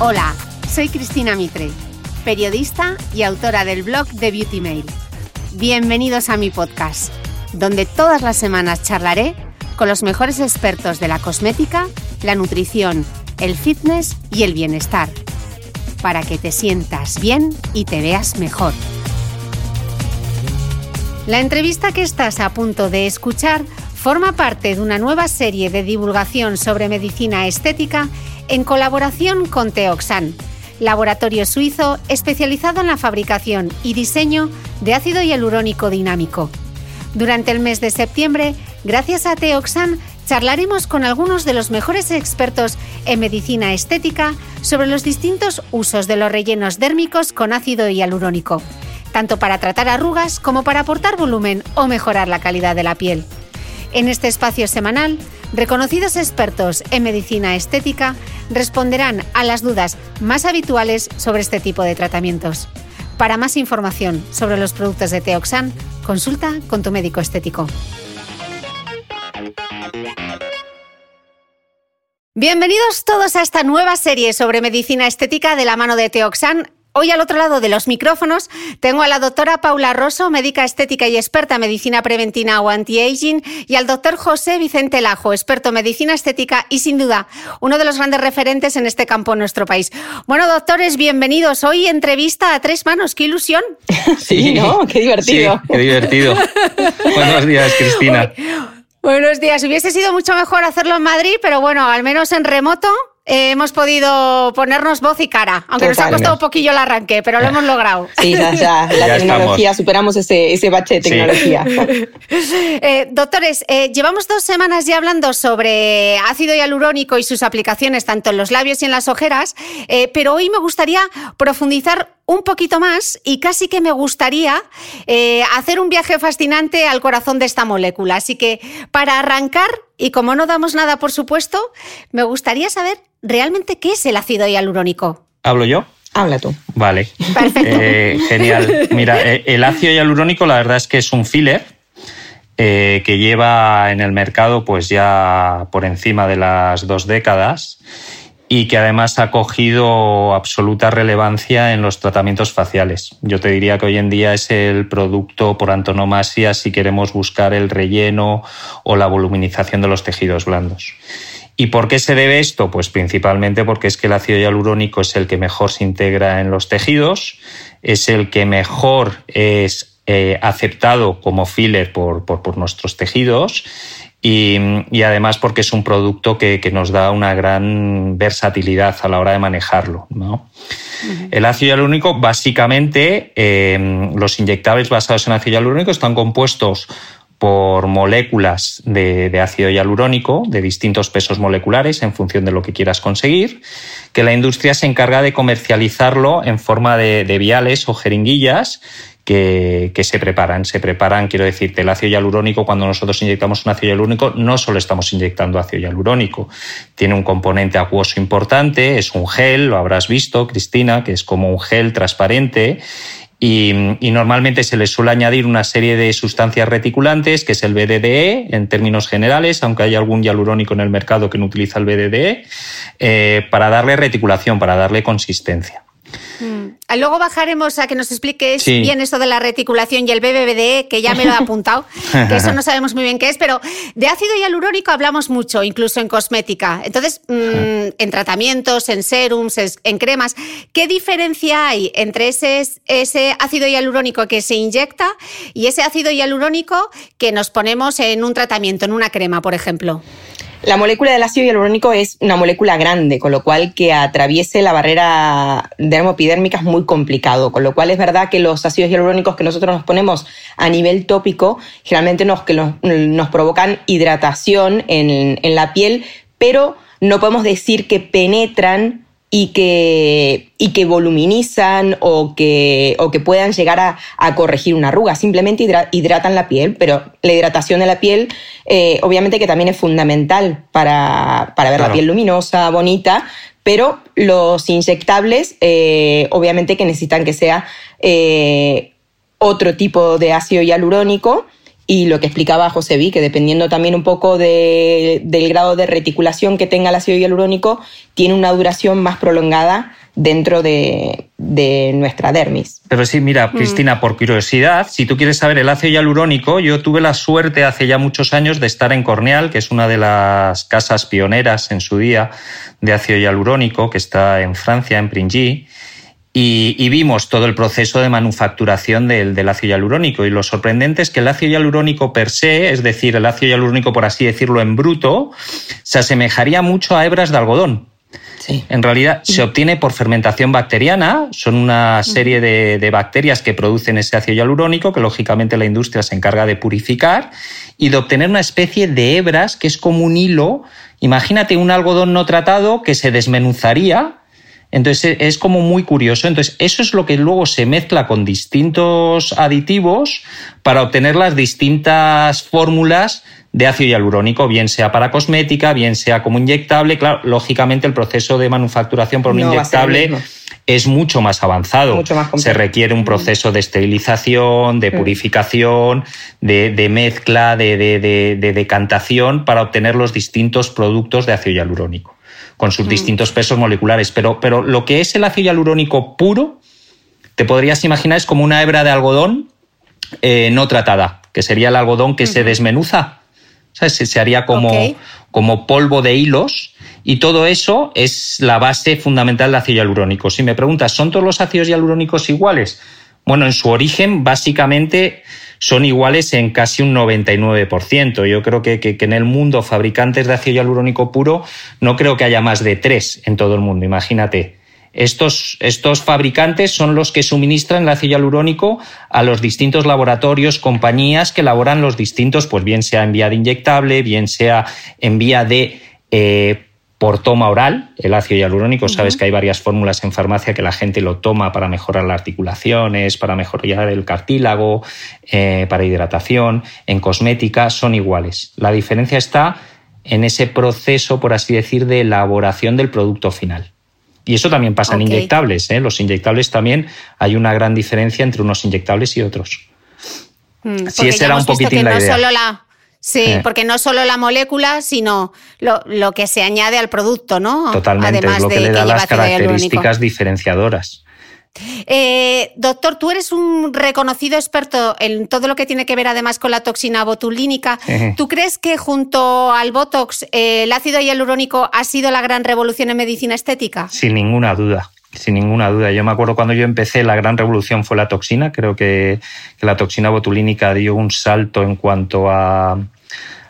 Hola, soy Cristina Mitre, periodista y autora del blog de Beauty Mail. Bienvenidos a mi podcast, donde todas las semanas charlaré con los mejores expertos de la cosmética, la nutrición, el fitness y el bienestar, para que te sientas bien y te veas mejor. La entrevista que estás a punto de escuchar forma parte de una nueva serie de divulgación sobre medicina estética en colaboración con Teoxan, laboratorio suizo especializado en la fabricación y diseño de ácido hialurónico dinámico. Durante el mes de septiembre, gracias a Teoxan, charlaremos con algunos de los mejores expertos en medicina estética sobre los distintos usos de los rellenos dérmicos con ácido hialurónico, tanto para tratar arrugas como para aportar volumen o mejorar la calidad de la piel. En este espacio semanal, reconocidos expertos en medicina estética responderán a las dudas más habituales sobre este tipo de tratamientos. Para más información sobre los productos de Teoxan, consulta con tu médico estético. Bienvenidos todos a esta nueva serie sobre medicina estética de la mano de Teoxan Hoy al otro lado de los micrófonos tengo a la doctora Paula Rosso, médica estética y experta en medicina preventiva o anti-aging, y al doctor José Vicente Lajo, experto en medicina estética y sin duda uno de los grandes referentes en este campo en nuestro país. Bueno, doctores, bienvenidos. Hoy entrevista a tres manos. ¡Qué ilusión! Sí, ¿no? Qué divertido. Sí, qué divertido. Buenos días, Cristina. Buenos días. Hubiese sido mucho mejor hacerlo en Madrid, pero bueno, al menos en remoto eh, hemos podido ponernos voz y cara, aunque nos ha costado un poquillo el arranque, pero lo hemos logrado. Sí, ya, la tecnología, superamos ese, ese bache de tecnología. Eh, doctores, eh, llevamos dos semanas ya hablando sobre ácido hialurónico y sus aplicaciones tanto en los labios y en las ojeras, pero hoy me gustaría profundizar un poquito más y casi que me gustaría hacer un viaje fascinante al corazón de esta molécula. Así que para arrancar, y como no damos nada por supuesto, me gustaría saber realmente qué es el ácido hialurónico. ¿Hablo yo? Habla tú. Vale. Perfecto. Eh, genial. Mira, eh, el ácido hialurónico la verdad es que es un filler eh, que lleva en el mercado pues ya por encima de las dos décadas y que además ha cogido absoluta relevancia en los tratamientos faciales. Yo te diría que hoy en día es el producto por antonomasia si queremos buscar el relleno o la voluminización de los tejidos blandos. ¿Y por qué se debe esto? Pues principalmente porque es que el ácido hialurónico es el que mejor se integra en los tejidos, es el que mejor es eh, aceptado como filler por, por, nuestros tejidos y, además porque es un producto que, nos da una gran versatilidad a la hora de manejarlo. El ácido hialurónico, básicamente, eh, los inyectables basados en ácido hialurónico están compuestos por moléculas de, ácido hialurónico de distintos pesos moleculares en función de lo que quieras conseguir, que la industria se encarga de comercializarlo en forma de, viales o jeringuillas que, se preparan. Se preparan, quiero decirte, el ácido hialurónico, cuando nosotros inyectamos un ácido hialurónico, no solo estamos inyectando ácido hialurónico, tiene un componente acuoso importante, es un gel, lo habrás visto, Cristina, que es como un gel transparente y, normalmente se le suele añadir una serie de sustancias reticulantes, que es el BDDE en términos generales, aunque hay algún hialurónico en el mercado que no utiliza el BDDE, eh, para darle reticulación, para darle consistencia. Mm. Luego bajaremos a que nos expliques bien esto de la reticulación y el BBBDE, que ya me lo he apuntado, que eso no sabemos muy bien qué es, pero de ácido hialurónico hablamos mucho, incluso en cosmética. Entonces, mm, en tratamientos, en serums, en cremas, ¿qué diferencia hay entre ese, ese ácido hialurónico que se inyecta y ese ácido hialurónico que nos ponemos en un tratamiento, en una crema, por ejemplo? La molécula del ácido hialurónico es una molécula grande, con lo cual que atraviese la barrera dermopidérmica es muy complicado, con lo cual es verdad que los ácidos hialurónicos que nosotros nos ponemos a nivel tópico generalmente nos, que nos, provocan hidratación en, en la piel, pero no podemos decir que penetran y que, y que voluminizan o que, o que puedan llegar a, corregir una arruga. Simplemente hidratan la piel, pero la hidratación de la piel eh, obviamente que también es fundamental para, ver la piel luminosa, bonita, pero los inyectables eh, obviamente que necesitan que sea eh, otro tipo de ácido hialurónico y lo que explicaba José Vi, que dependiendo también un poco del grado de reticulación que tenga el ácido hialurónico, tiene una duración más prolongada dentro de, nuestra dermis. Pero sí, mira, mm. Cristina, por curiosidad, si tú quieres saber el ácido hialurónico, yo tuve la suerte hace ya muchos años de estar en Corneal, que es una de las casas pioneras en su día de ácido hialurónico, que está en Francia, en Pringy, y, vimos todo el proceso de manufacturación del, ácido hialurónico. Y lo sorprendente es que el ácido hialurónico per se, es decir, el ácido hialurónico, por así decirlo, en bruto, se asemejaría mucho a hebras de algodón. En realidad se obtiene por fermentación bacteriana, son una serie de, de, bacterias que producen ese ácido hialurónico que lógicamente la industria se encarga de purificar y de obtener una especie de hebras que es como un hilo. Imagínate un algodón no tratado que se desmenuzaría entonces e, es como muy curioso. Entonces eso es lo que luego se mezcla con distintos aditivos para obtener las distintas fórmulas de ácido hialurónico, bien sea para cosmética, bien sea como inyectable. Claro, lógicamente el proceso de manufacturación por un inyectable es mucho más avanzado. se requiere un mm. proceso de esterilización, de mm. purificación, de, mezcla, de decantación para obtener los distintos productos de ácido hialurónico con sus mm. distintos pesos moleculares. Pero, pero lo que es el ácido hialurónico puro, te podrías imaginar es como una hebra de algodón eh, no tratada, que sería el algodón que se desmenuza. Se, se, haría como, como polvo de hilos y todo eso es la base fundamental del ácido hialurónico. Si me preguntas, ¿son todos los ácidos hialurónicos iguales? Bueno, en su origen, básicamente son iguales en casi un 99%. Yo creo que, que, en el mundo fabricantes de ácido hialurónico puro no creo que haya más de tres en todo el mundo, imagínate. Estos, estos, fabricantes son los que suministran el ácido hialurónico a los distintos laboratorios, compañías que elaboran los distintos, pues bien sea en vía de inyectable, bien sea en vía de eh, por toma oral, el ácido hialurónico. Sabes que hay varias fórmulas en farmacia que la gente lo toma para mejorar las articulaciones, para mejorar el cartílago, eh, para hidratación. En cosmética son iguales. La diferencia está en ese proceso, por así decir, de elaboración del producto final. Y eso también pasa en inyectables. ¿eh? Los inyectables también hay una gran diferencia entre unos inyectables y otros. Mm, si esa era un poquitín la idea. Sí, eh. porque no solo la molécula, sino lo, que se añade al producto, ¿no? Totalmente, Además lo que le da las características diferenciadoras. Eh, doctor, tú eres un reconocido experto en todo lo que tiene que ver además con la toxina botulínica. ¿Tú crees que junto al Botox eh, el ácido hialurónico ha sido la gran revolución en medicina estética? Sin ninguna duda sin ninguna duda. Yo me acuerdo cuando yo empecé, la gran revolución fue la toxina. Creo que, la toxina botulínica dio un salto en cuanto a,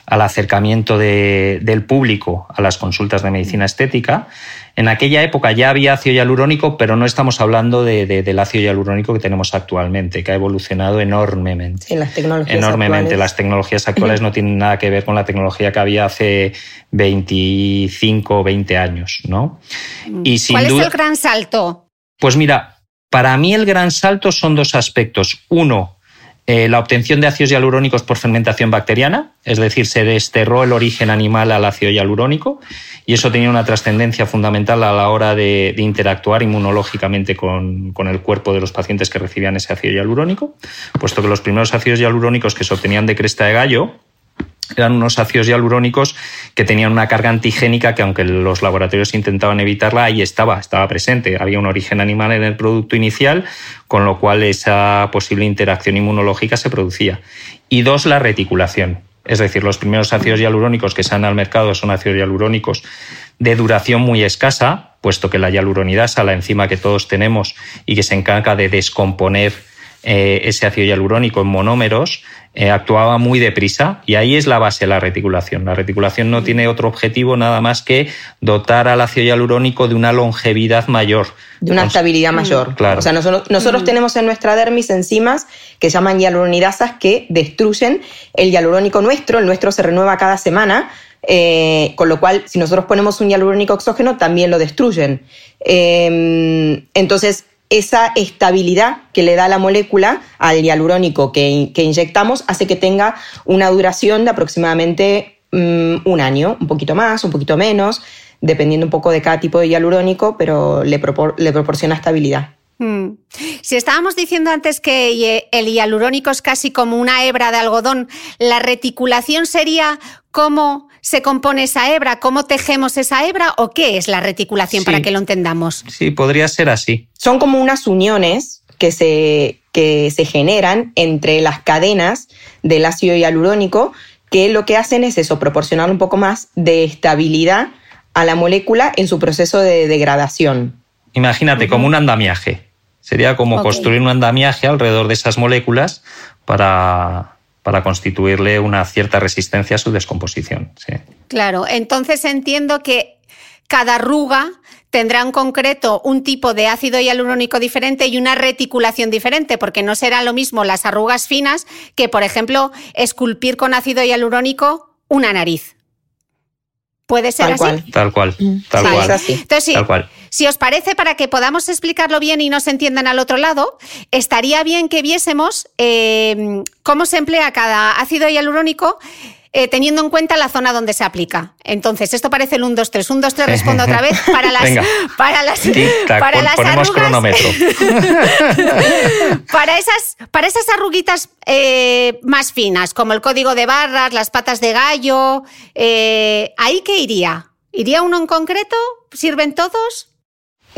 al acercamiento del público a las consultas de medicina estética. En aquella época ya había ácido hialurónico, pero no estamos hablando del ácido hialurónico que tenemos actualmente, que ha evolucionado enormemente. las tecnologías enormemente. Actuales. Las tecnologías actuales no tienen nada que ver con la tecnología que había hace 25 o 20 años, ¿no? Y sin ¿Cuál es el gran salto? Pues mira, para mí el gran salto son dos aspectos. Uno, eh, la obtención de ácidos hialurónicos por fermentación bacteriana, es decir, se desterró el origen animal al ácido hialurónico y eso tenía una trascendencia fundamental a la hora de, interactuar inmunológicamente con, con, el cuerpo de los pacientes que recibían ese ácido hialurónico, puesto que los primeros ácidos hialurónicos que se obtenían de cresta de gallo eran unos ácidos hialurónicos que tenían una carga antigénica que aunque los laboratorios intentaban evitarla, ahí estaba, estaba presente. Había un origen animal en el producto inicial, con lo cual esa posible interacción inmunológica se producía. Y dos, la reticulación. Es decir, los primeros ácidos hialurónicos que salen al mercado son ácidos hialurónicos de duración muy escasa, puesto que la hialuronidasa, la enzima que todos tenemos y que se encarga de descomponer eh, ese ácido hialurónico en monómeros, eh, actuaba muy deprisa y ahí es la base de la reticulación. La reticulación no tiene otro objetivo nada más que dotar al ácido hialurónico de una longevidad mayor. De una estabilidad mayor. Claro. O sea, nosotros, tenemos en nuestra dermis enzimas que se llaman hialuronidasas que destruyen el hialurónico nuestro. El nuestro se renueva cada semana. Eh, con lo cual, si nosotros ponemos un hialurónico exógeno, también lo destruyen. Eh, entonces, esa estabilidad que le da la molécula al hialurónico que, inyectamos hace que tenga una duración de aproximadamente mm, un año, un poquito más, un poquito menos, dependiendo un poco de cada tipo de hialurónico, pero le, proporciona estabilidad. Mm. Si estábamos diciendo antes que el hialurónico es casi como una hebra de algodón, la reticulación sería cómo se compone esa hebra, cómo tejemos esa hebra o qué es la reticulación para que lo entendamos. Sí, podría ser así. Son como unas uniones que se, que se generan entre las cadenas del ácido hialurónico que lo que hacen es eso, proporcionar un poco más de estabilidad a la molécula en su proceso de degradación. Imagínate, como un andamiaje. Sería como construir un andamiaje alrededor de esas moléculas para, para constituirle una cierta resistencia a su descomposición. Claro, entonces entiendo que cada arruga tendrá en concreto un tipo de ácido hialurónico diferente y una reticulación diferente, porque no será lo mismo las arrugas finas que, por ejemplo, esculpir con ácido hialurónico una nariz. ¿Puede ser tal así? Cual. Tal cual. Tal cual. Entonces, tal cual. Si os parece, para que podamos explicarlo bien y no se entiendan al otro lado, estaría bien que viésemos eh, cómo se emplea cada ácido hialurónico eh, teniendo en cuenta la zona donde se aplica. Entonces, esto parece el 1, 2, 3. 1, 2, 3, respondo otra vez para las, para las, para las ponemos cronómetro. para, esas, para esas arruguitas eh, más finas, como el código de barras, las patas de gallo, ¿ahí qué iría? ¿Iría uno en concreto? ¿Sirven todos?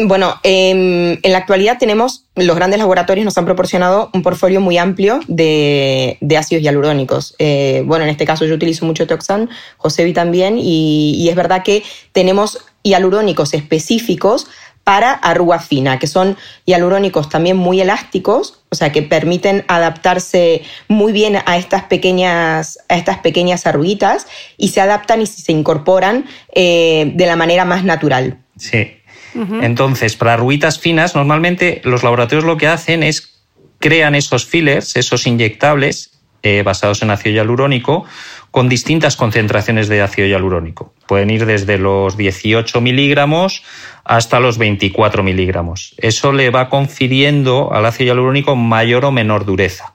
Bueno, em, en la actualidad tenemos, los grandes laboratorios nos han proporcionado un portfolio muy amplio de, ácidos hialurónicos. Eh, bueno, en este caso yo utilizo mucho Toxan, Josevi también, y, es verdad que tenemos hialurónicos específicos para arruga fina, que son hialurónicos también muy elásticos, o sea, que permiten adaptarse muy bien a estas pequeñas, a estas pequeñas arruguitas y se adaptan y se incorporan eh, de la manera más natural. Sí, entonces, para arruguitas finas, normalmente los laboratorios lo que hacen es crean esos fillers, esos inyectables eh, basados en ácido hialurónico, con distintas concentraciones de ácido hialurónico. Pueden ir desde los 18 miligramos hasta los 24 miligramos. Eso le va confiriendo al ácido hialurónico mayor o menor dureza.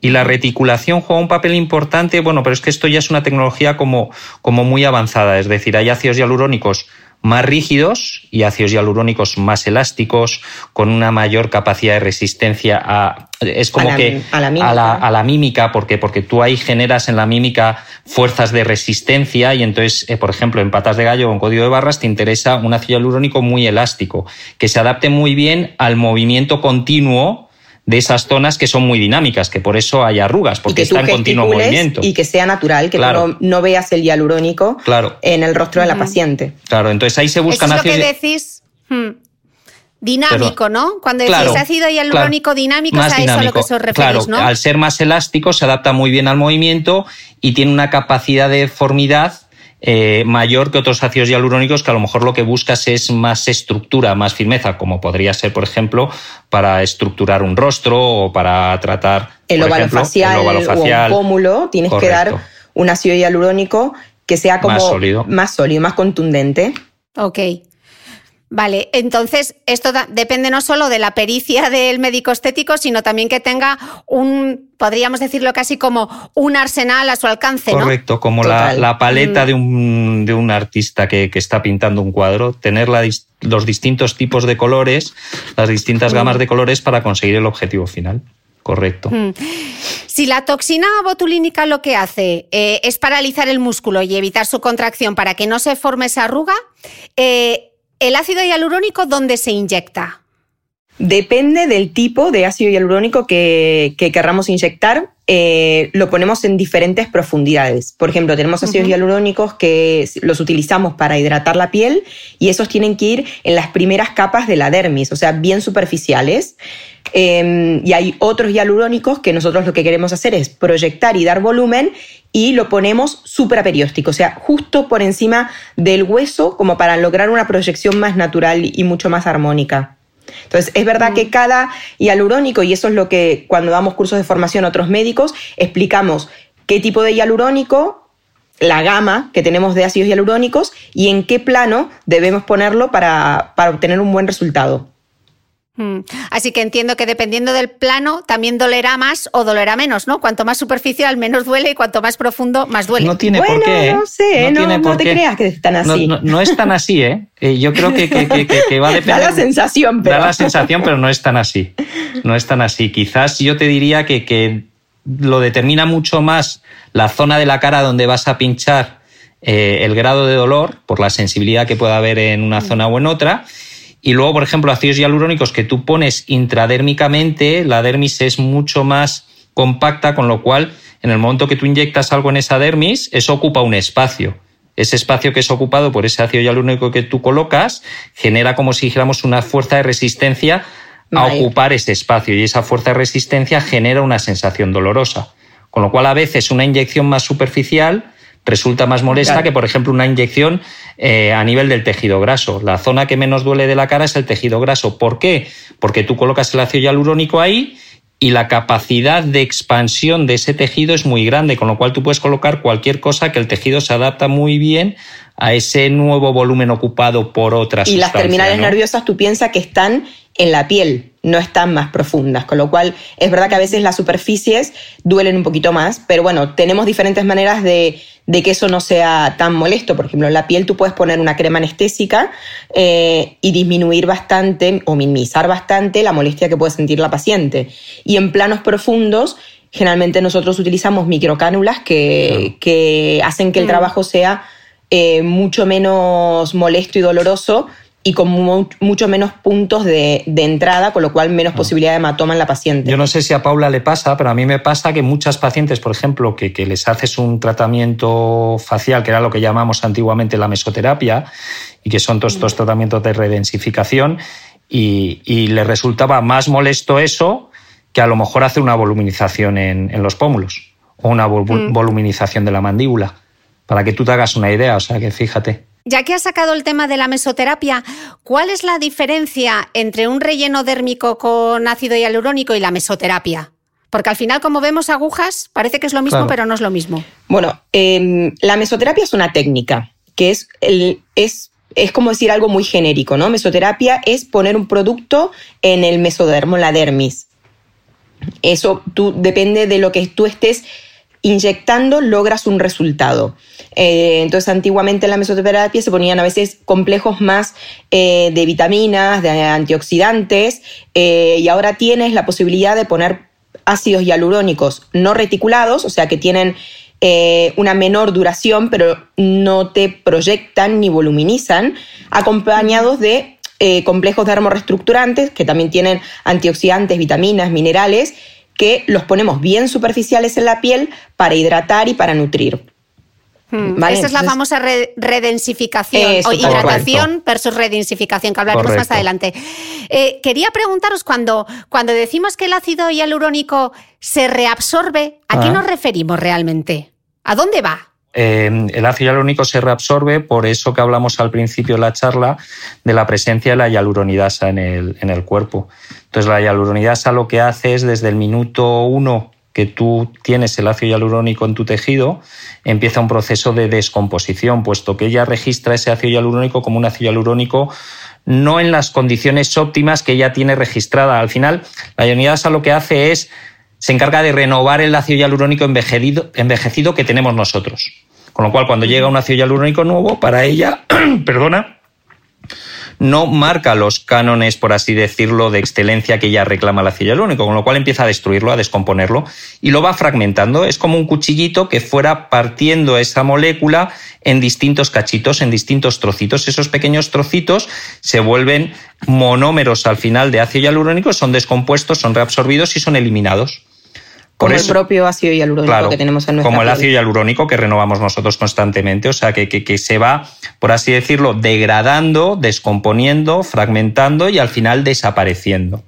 Y la reticulación juega un papel importante, bueno, pero es que esto ya es una tecnología como, como muy avanzada, es decir, hay ácidos hialurónicos más rígidos y ácidos hialurónicos más elásticos, con una mayor capacidad de resistencia a. Es como que. A la mímica. A la, mímica, porque, porque tú ahí generas en la mímica fuerzas de resistencia y entonces, eh, por ejemplo, en patas de gallo o en código de barras te interesa un ácido hialurónico muy elástico, que se adapte muy bien al movimiento continuo de esas zonas que son muy dinámicas, que por eso hay arrugas, porque está en continuo movimiento. Y que sea natural, que no, veas el hialurónico claro. en el rostro de la paciente. Claro, entonces ahí se buscan Eso es lo que decís. Hmm. Dinámico, ¿no? Cuando decís ácido hialurónico dinámico, es a eso a lo que os referís, claro, ¿no? Al ser más elástico, se adapta muy bien al movimiento y tiene una capacidad de deformidad eh, mayor que otros ácidos hialurónicos que a lo mejor lo que buscas es más estructura, más firmeza, como podría ser, por ejemplo, para estructurar un rostro o para tratar el, óvalo, facial, o un pómulo. Tienes que dar un ácido hialurónico que sea como más sólido, más contundente. Ok. Vale, entonces esto depende no solo de la pericia del médico estético, sino también que tenga un, podríamos decirlo casi como un arsenal a su alcance. Correcto, como la, paleta de un, de un artista que, está pintando un cuadro, tener los distintos tipos de colores, las distintas gamas de colores para conseguir el objetivo final. Correcto. Si la toxina botulínica lo que hace eh, es paralizar el músculo y evitar su contracción para que no se forme esa arruga, eh, ¿El ácido hialurónico dónde se inyecta? Depende del tipo de ácido hialurónico que, querramos inyectar. Eh, lo ponemos en diferentes profundidades. Por ejemplo, tenemos ácidos hialurónicos que los utilizamos para hidratar la piel y esos tienen que ir en las primeras capas de la dermis, o sea, bien superficiales. Em, y hay otros hialurónicos que nosotros lo que queremos hacer es proyectar y dar volumen y lo ponemos supraperióstico, o sea, justo por encima del hueso como para lograr una proyección más natural y mucho más armónica. Entonces, es verdad que mm. cada hialurónico, y eso es lo que cuando damos cursos de formación a otros médicos, explicamos qué tipo de hialurónico, la gama que tenemos de ácidos hialurónicos y en qué plano debemos ponerlo para, para obtener un buen resultado. Mm. Así que entiendo que dependiendo del plano también dolerá más o dolerá menos, ¿no? Cuanto más superficial menos duele y cuanto más profundo más duele. No tiene por qué. ¿eh? No sé, no, te creas que es tan así. No, es tan así, ¿eh? eh yo creo que, va a depender. Da la sensación, pero. Da la sensación, pero no es tan así. No es tan así. Quizás yo te diría que, que lo determina mucho más la zona de la cara donde vas a pinchar eh, el grado de dolor por la sensibilidad que pueda haber en una zona o en otra y luego, por ejemplo, ácidos hialurónicos que tú pones intradérmicamente, la dermis es mucho más compacta, con lo cual, en el momento que tú inyectas algo en esa dermis, eso ocupa un espacio. Ese espacio que es ocupado por ese ácido hialurónico que tú colocas genera como si dijéramos una fuerza de resistencia a ocupar ese espacio y esa fuerza de resistencia genera una sensación dolorosa. Con lo cual, a veces una inyección más superficial resulta más molesta que, por ejemplo, una inyección eh, a nivel del tejido graso. La zona que menos duele de la cara es el tejido graso. ¿Por qué? Porque tú colocas el ácido hialurónico ahí y la capacidad de expansión de ese tejido es muy grande, con lo cual tú puedes colocar cualquier cosa que el tejido se adapta muy bien a ese nuevo volumen ocupado por otras Y las terminales nerviosas tú piensas que están en la piel, no están más profundas, con lo cual es verdad que a veces las superficies duelen un poquito más, pero bueno, tenemos diferentes maneras de, que eso no sea tan molesto. Por ejemplo, en la piel tú puedes poner una crema anestésica eh, y disminuir bastante o minimizar bastante la molestia que puede sentir la paciente. Y en planos profundos, generalmente nosotros utilizamos microcánulas que, hacen que el mm. trabajo sea eh, mucho menos molesto y doloroso y con mucho menos puntos de, entrada, con lo cual menos ah. posibilidad de hematoma en la paciente. Yo no sé si a Paula le pasa, pero a mí me pasa que muchas pacientes, por ejemplo, que, les haces un tratamiento facial, que era lo que llamamos antiguamente la mesoterapia, y que son todos estos tratamientos de redensificación, y, y le resultaba más molesto eso que a lo mejor hacer una voluminización en, los pómulos o una mm. voluminización de la mandíbula, para que tú te hagas una idea, o sea que fíjate. Ya que has sacado el tema de la mesoterapia, ¿cuál es la diferencia entre un relleno dérmico con ácido hialurónico y la mesoterapia? Porque al final, como vemos agujas, parece que es lo mismo, pero no es lo mismo. Bueno, em, la mesoterapia es una técnica que es, es, es como decir algo muy genérico, ¿no? Mesoterapia es poner un producto en el mesodermo, la dermis. Eso tú, depende de lo que tú estés inyectando logras un resultado. Eh, entonces, antiguamente en la mesoterapia se ponían a veces complejos más eh, de vitaminas, de antioxidantes, eh, y ahora tienes la posibilidad de poner ácidos hialurónicos no reticulados, o sea que tienen una menor duración, pero no te proyectan ni voluminizan, acompañados de complejos dermorestructurantes que también tienen antioxidantes, vitaminas, minerales que los ponemos bien superficiales en la piel para hidratar y para nutrir. Hmm. Esa es la famosa redensificación o hidratación versus redensificación, que hablaremos más adelante. Eh, quería preguntaros, cuando, cuando decimos que el ácido hialurónico se reabsorbe, ¿a qué ah. nos referimos realmente? ¿A dónde va? Eh, el ácido hialurónico se reabsorbe por eso que hablamos al principio de la charla de la presencia de la hialuronidasa en el, en el cuerpo. Entonces, la hialuronidasa lo que hace es desde el minuto uno que tú tienes el ácido hialurónico en tu tejido, empieza un proceso de descomposición, puesto que ella registra ese ácido hialurónico como un ácido hialurónico no en las condiciones óptimas que ella tiene registrada. Al final, la hialuronidasa lo que hace es, se encarga de renovar el ácido hialurónico envejecido, envejecido que tenemos nosotros. Con lo cual, cuando llega un ácido hialurónico nuevo, para ella, perdona, no marca los cánones, por así decirlo, de excelencia que ya reclama el ácido hialurónico, con lo cual empieza a destruirlo, a descomponerlo y lo va fragmentando. Es como un cuchillito que fuera partiendo esa molécula en distintos cachitos, en distintos trocitos. Esos pequeños trocitos se vuelven monómeros al final de ácido hialurónico, son descompuestos, son reabsorbidos y son eliminados como el propio ácido hialurónico que tenemos en nuestra Como el ácido hialurónico que renovamos nosotros constantemente, o sea, que, que, se va, por así decirlo, degradando, descomponiendo, fragmentando y al final desapareciendo.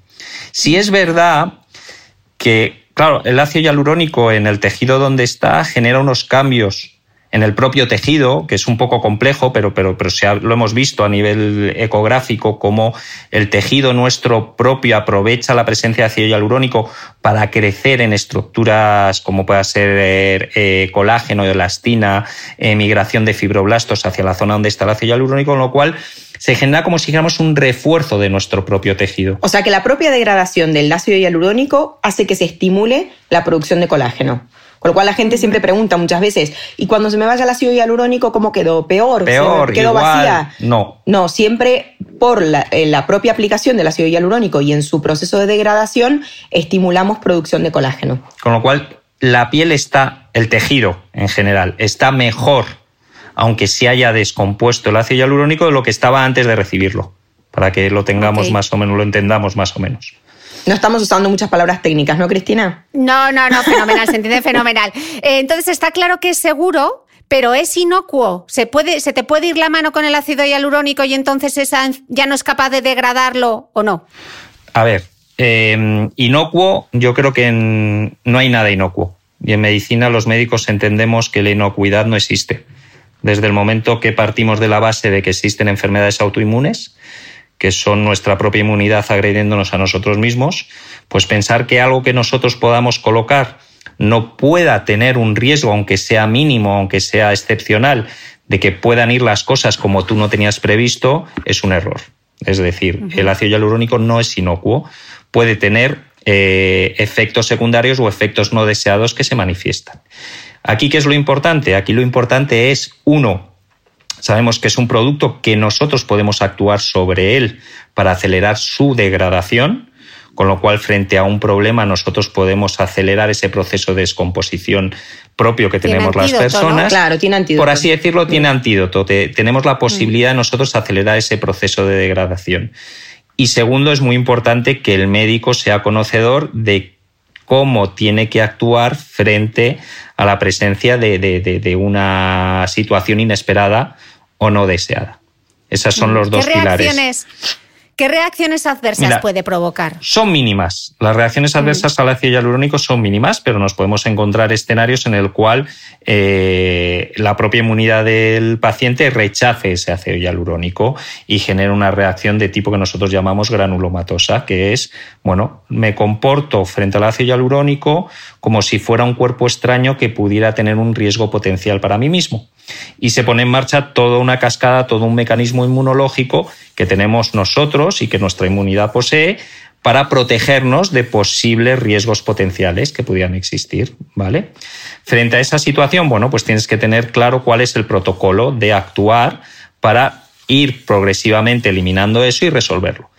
Si es verdad que, claro, el ácido hialurónico en el tejido donde está genera unos cambios en el propio tejido, que es un poco complejo, pero, pero, pero lo hemos visto a nivel ecográfico, cómo el tejido nuestro propio aprovecha la presencia de ácido hialurónico para crecer en estructuras como pueda ser eh, colágeno, elastina, migración de fibroblastos hacia la zona donde está el ácido hialurónico, con lo cual se genera como si dijéramos un refuerzo de nuestro propio tejido. O sea que la propia degradación del ácido hialurónico hace que se estimule la producción de colágeno. Con lo cual la gente siempre pregunta muchas veces, ¿y cuando se me vaya el ácido hialurónico, cómo quedó? ¿Peor? Peor, ¿Quedó vacía? No. No, siempre por la, la, propia aplicación del ácido hialurónico y en su proceso de degradación estimulamos producción de colágeno. Con lo cual la piel está, el tejido en general, está mejor, aunque se haya descompuesto el ácido hialurónico de lo que estaba antes de recibirlo, para que lo tengamos más o menos, lo entendamos más o menos. No estamos usando muchas palabras técnicas, ¿no, Cristina? No, no, no, fenomenal, se entiende fenomenal. Eh, entonces está claro que es seguro, pero es inocuo. ¿Se, puede, ¿Se te puede ir la mano con el ácido hialurónico y entonces esa ya no es capaz de degradarlo o no? A ver, em, inocuo, yo creo que no hay nada inocuo. Y en medicina los médicos entendemos que la inocuidad no existe. Desde el momento que partimos de la base de que existen enfermedades autoinmunes, que son nuestra propia inmunidad agrediéndonos a nosotros mismos, pues pensar que algo que nosotros podamos colocar no pueda tener un riesgo, aunque sea mínimo, aunque sea excepcional, de que puedan ir las cosas como tú no tenías previsto, es un error. Es decir, el ácido hialurónico no es inocuo, puede tener eh, efectos secundarios o efectos no deseados que se manifiestan. Aquí, ¿qué es lo importante? Aquí lo importante es, uno, Sabemos que es un producto que nosotros podemos actuar sobre él para acelerar su degradación, con lo cual frente a un problema nosotros podemos acelerar ese proceso de descomposición propio que tenemos las personas. Claro, tiene antídoto. Por así decirlo, tiene antídoto. tenemos la posibilidad de nosotros acelerar ese proceso de degradación. Y segundo, es muy importante que el médico sea conocedor de cómo tiene que actuar frente a la presencia de una situación inesperada o no deseada. Esos son los dos pilares. ¿Qué reacciones adversas puede provocar? Son mínimas. Las reacciones adversas al ácido hialurónico son mínimas, pero nos podemos encontrar escenarios en el cual eh, la propia inmunidad del paciente rechace ese ácido hialurónico y genere una reacción de tipo que nosotros llamamos granulomatosa, que es, bueno, me comporto frente al ácido hialurónico como si fuera un cuerpo extraño que pudiera tener un riesgo potencial para mí mismo y se pone en marcha toda una cascada, todo un mecanismo inmunológico que tenemos nosotros y que nuestra inmunidad posee para protegernos de posibles riesgos potenciales que pudieran existir, ¿vale? Frente a esa situación, bueno, pues tienes que tener claro cuál es el protocolo de actuar para ir progresivamente eliminando eso y resolverlo.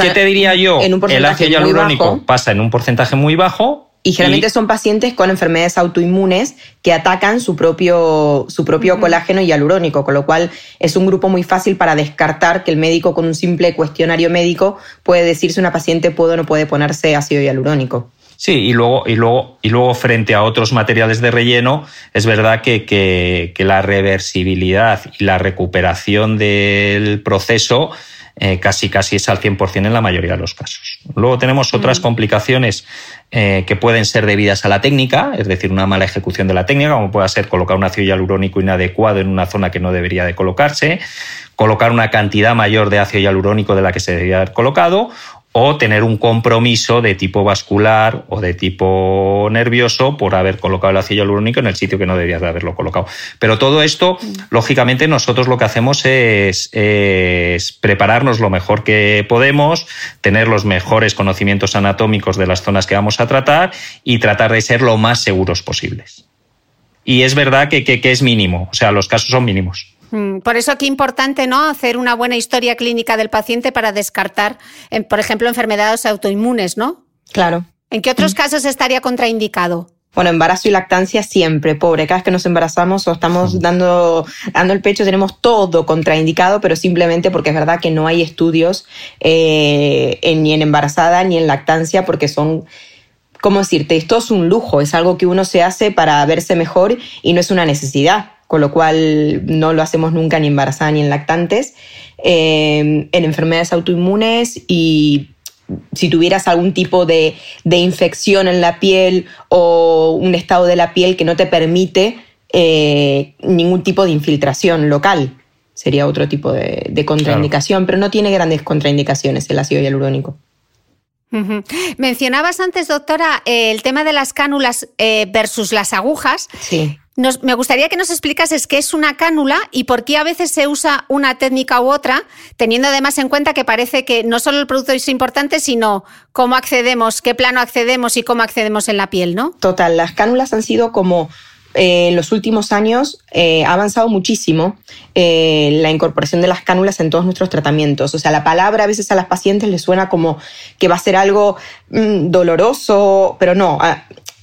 ¿Qué te diría yo? el ácido hialurónico pasa en un porcentaje muy bajo y generalmente son pacientes con enfermedades autoinmunes que atacan su propio, su propio colágeno hialurónico, con lo cual es un grupo muy fácil para descartar que el médico con un simple cuestionario médico puede decir si una paciente puede o no puede ponerse ácido hialurónico. Sí, y luego, y luego, y luego frente a otros materiales de relleno, es verdad que, que, la reversibilidad y la recuperación del proceso eh, casi casi es al 100% en la mayoría de los casos. Luego tenemos otras complicaciones eh, que pueden ser debidas a la técnica, es decir, una mala ejecución de la técnica, como puede ser colocar un ácido hialurónico inadecuado en una zona que no debería de colocarse, colocar una cantidad mayor de ácido hialurónico de la que se debería haber colocado o tener un compromiso de tipo vascular o de tipo nervioso por haber colocado el ácido hialurónico en el sitio que no deberías de haberlo colocado. Pero todo esto, lógicamente, nosotros lo que hacemos es, prepararnos lo mejor que podemos, tener los mejores conocimientos anatómicos de las zonas que vamos a tratar y tratar de ser lo más seguros posibles. Y es verdad que, que es mínimo, o sea, los casos son mínimos. Mm, por eso qué importante, ¿no? Hacer una buena historia clínica del paciente para descartar, por ejemplo, enfermedades autoinmunes, ¿no? Claro. ¿En qué otros mm. casos estaría contraindicado? Bueno, embarazo y lactancia siempre, pobre. Cada vez que nos embarazamos o estamos dando, dando el pecho, tenemos todo contraindicado, pero simplemente porque es verdad que no hay estudios eh, ni en embarazada ni en lactancia, porque son, ¿cómo decirte? Esto es un lujo, es algo que uno se hace para verse mejor y no es una necesidad con lo cual no lo hacemos nunca ni embarazada ni en lactantes, eh, en enfermedades autoinmunes y si tuvieras algún tipo de, infección en la piel o un estado de la piel que no te permite eh, ningún tipo de infiltración local. Sería otro tipo de, contraindicación, pero no tiene grandes contraindicaciones el ácido hialurónico. Mencionabas antes, doctora, el tema de las cánulas eh, versus las agujas. Sí me gustaría que nos explicases qué es una cánula y por qué a veces se usa una técnica u otra, teniendo además en cuenta que parece que no solo el producto es importante, sino cómo accedemos, qué plano accedemos y cómo accedemos en la piel, ¿no? Total, las cánulas han sido como eh, en los últimos años eh, ha avanzado muchísimo eh, la incorporación de las cánulas en todos nuestros tratamientos. O sea, la palabra a veces a las pacientes les suena como que va a ser algo mm, doloroso, pero no.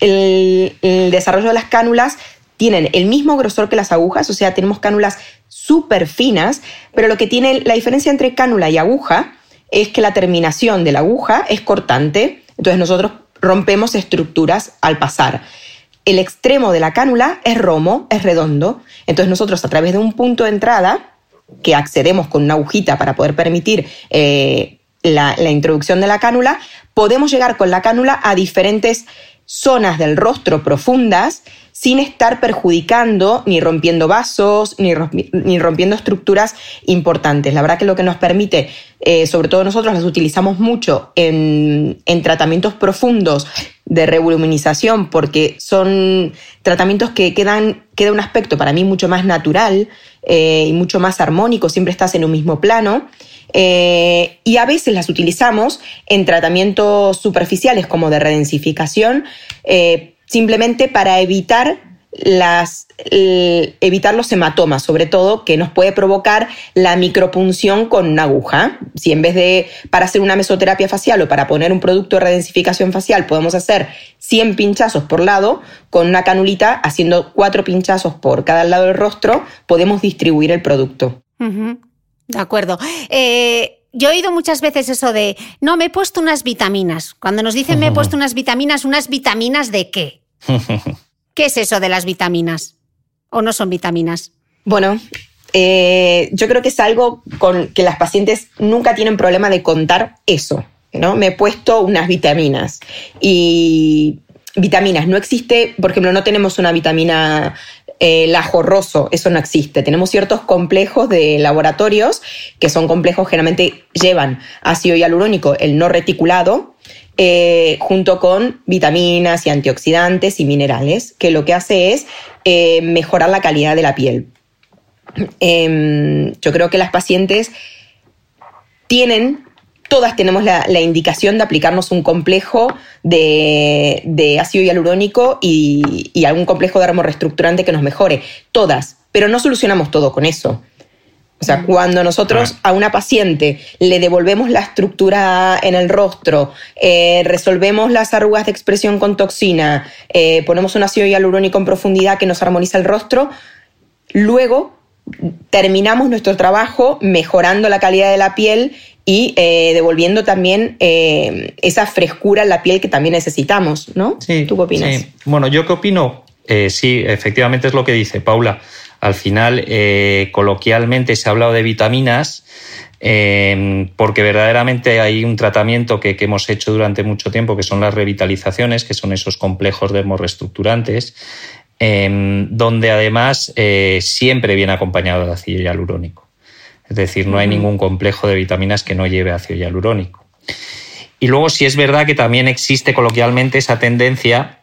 El, desarrollo de las cánulas tienen el mismo grosor que las agujas, o sea, tenemos cánulas súper finas, pero lo que tiene la diferencia entre cánula y aguja es que la terminación de la aguja es cortante, entonces nosotros rompemos estructuras al pasar. El extremo de la cánula es romo, es redondo, entonces nosotros a través de un punto de entrada, que accedemos con una agujita para poder permitir eh, la, la introducción de la cánula, podemos llegar con la cánula a diferentes zonas del rostro profundas sin estar perjudicando ni rompiendo vasos, ni, rompiendo estructuras importantes. La verdad que lo que nos permite, eh, sobre todo nosotros las utilizamos mucho en, tratamientos profundos de revoluminización porque son tratamientos que quedan, queda un aspecto para mí mucho más natural eh, y mucho más armónico, siempre estás en un mismo plano. Eh, y a veces las utilizamos en tratamientos superficiales como de redensificación, eh, simplemente para evitar las, evitar los hematomas, sobre todo, que nos puede provocar la micropunción con una aguja. Si en vez de para hacer una mesoterapia facial o para poner un producto de redensificación facial podemos hacer 100 pinchazos por lado, con una canulita, haciendo 4 pinchazos por cada lado del rostro, podemos distribuir el producto. De acuerdo. Eh, yo he oído muchas veces eso de, no, me he puesto unas vitaminas. Cuando nos dicen me he puesto unas vitaminas, ¿unas vitaminas de qué? ¿Qué es eso de las vitaminas? ¿O no son vitaminas? Bueno, eh, yo creo que es algo con que las pacientes nunca tienen problema de contar eso. ¿no? Me he puesto unas vitaminas. Y vitaminas, no existe, por ejemplo, no tenemos una vitamina el ajorroso, eso no existe. Tenemos ciertos complejos de laboratorios que son complejos generalmente llevan ácido hialurónico, el no reticulado, eh, junto con vitaminas y antioxidantes y minerales, que lo que hace es eh, mejorar la calidad de la piel. Em, yo creo que las pacientes tienen todas tenemos la, indicación de aplicarnos un complejo de, ácido hialurónico y, algún complejo de reestructurante que nos mejore. Todas, pero no solucionamos todo con eso. O sea, cuando nosotros a una paciente le devolvemos la estructura en el rostro, eh, resolvemos las arrugas de expresión con toxina, eh, ponemos un ácido hialurónico en profundidad que nos armoniza el rostro, luego terminamos nuestro trabajo mejorando la calidad de la piel y eh, devolviendo también eh, esa frescura en la piel que también necesitamos, ¿no? Sí, ¿Tú qué opinas? sí. Bueno, yo qué opino, Eh, sí, efectivamente es lo que dice Paula. Al final, coloquialmente se ha hablado de vitaminas eh, porque verdaderamente hay un tratamiento que, que hemos hecho durante mucho tiempo, que son las revitalizaciones, que son esos complejos dermorreestructurantes, eh, donde además eh, siempre viene acompañado de ácido hialurónico. Es decir, no hay ningún complejo de vitaminas que no lleve ácido hialurónico. Y luego sí es verdad que también existe coloquialmente esa tendencia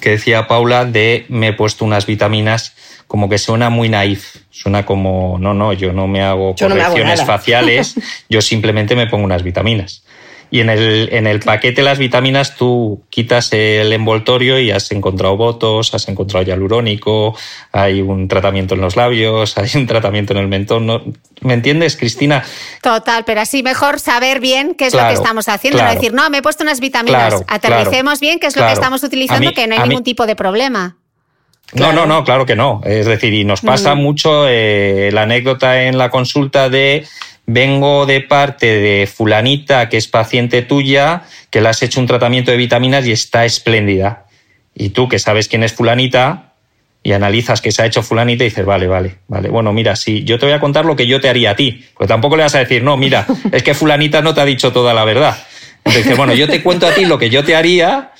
que decía Paula de me he puesto unas vitaminas como que suena muy naif, suena como no, no, yo no me hago Yo no me hago correcciones faciales, yo simplemente me pongo unas vitaminas. Y en el, en el paquete de las vitaminas tú quitas el envoltorio y has encontrado botos, has encontrado hialurónico, hay un tratamiento en los labios, hay un tratamiento en el mentón. ¿no? ¿Me entiendes, Cristina? Total, pero así mejor saber bien qué es lo que estamos haciendo. claro. No decir, no, me he puesto unas vitaminas. Claro, Aterricemos bien qué es lo que estamos utilizando, mí- que no hay mí- ningún tipo de problema. No, no, no, claro que no. Es decir, y nos pasa mucho eh, la anécdota en la consulta de vengo de parte de fulanita que es paciente tuya, que le has hecho un tratamiento de vitaminas y está espléndida. Y tú que sabes quién es fulanita y analizas que se ha hecho fulanita y dices, vale, vale, vale. Bueno, mira, sí, yo te voy a contar lo que yo te haría a ti. Pues tampoco le vas a decir, no, mira, es que fulanita no te ha dicho toda la verdad. Entonces, bueno, yo te cuento a ti lo que yo te haría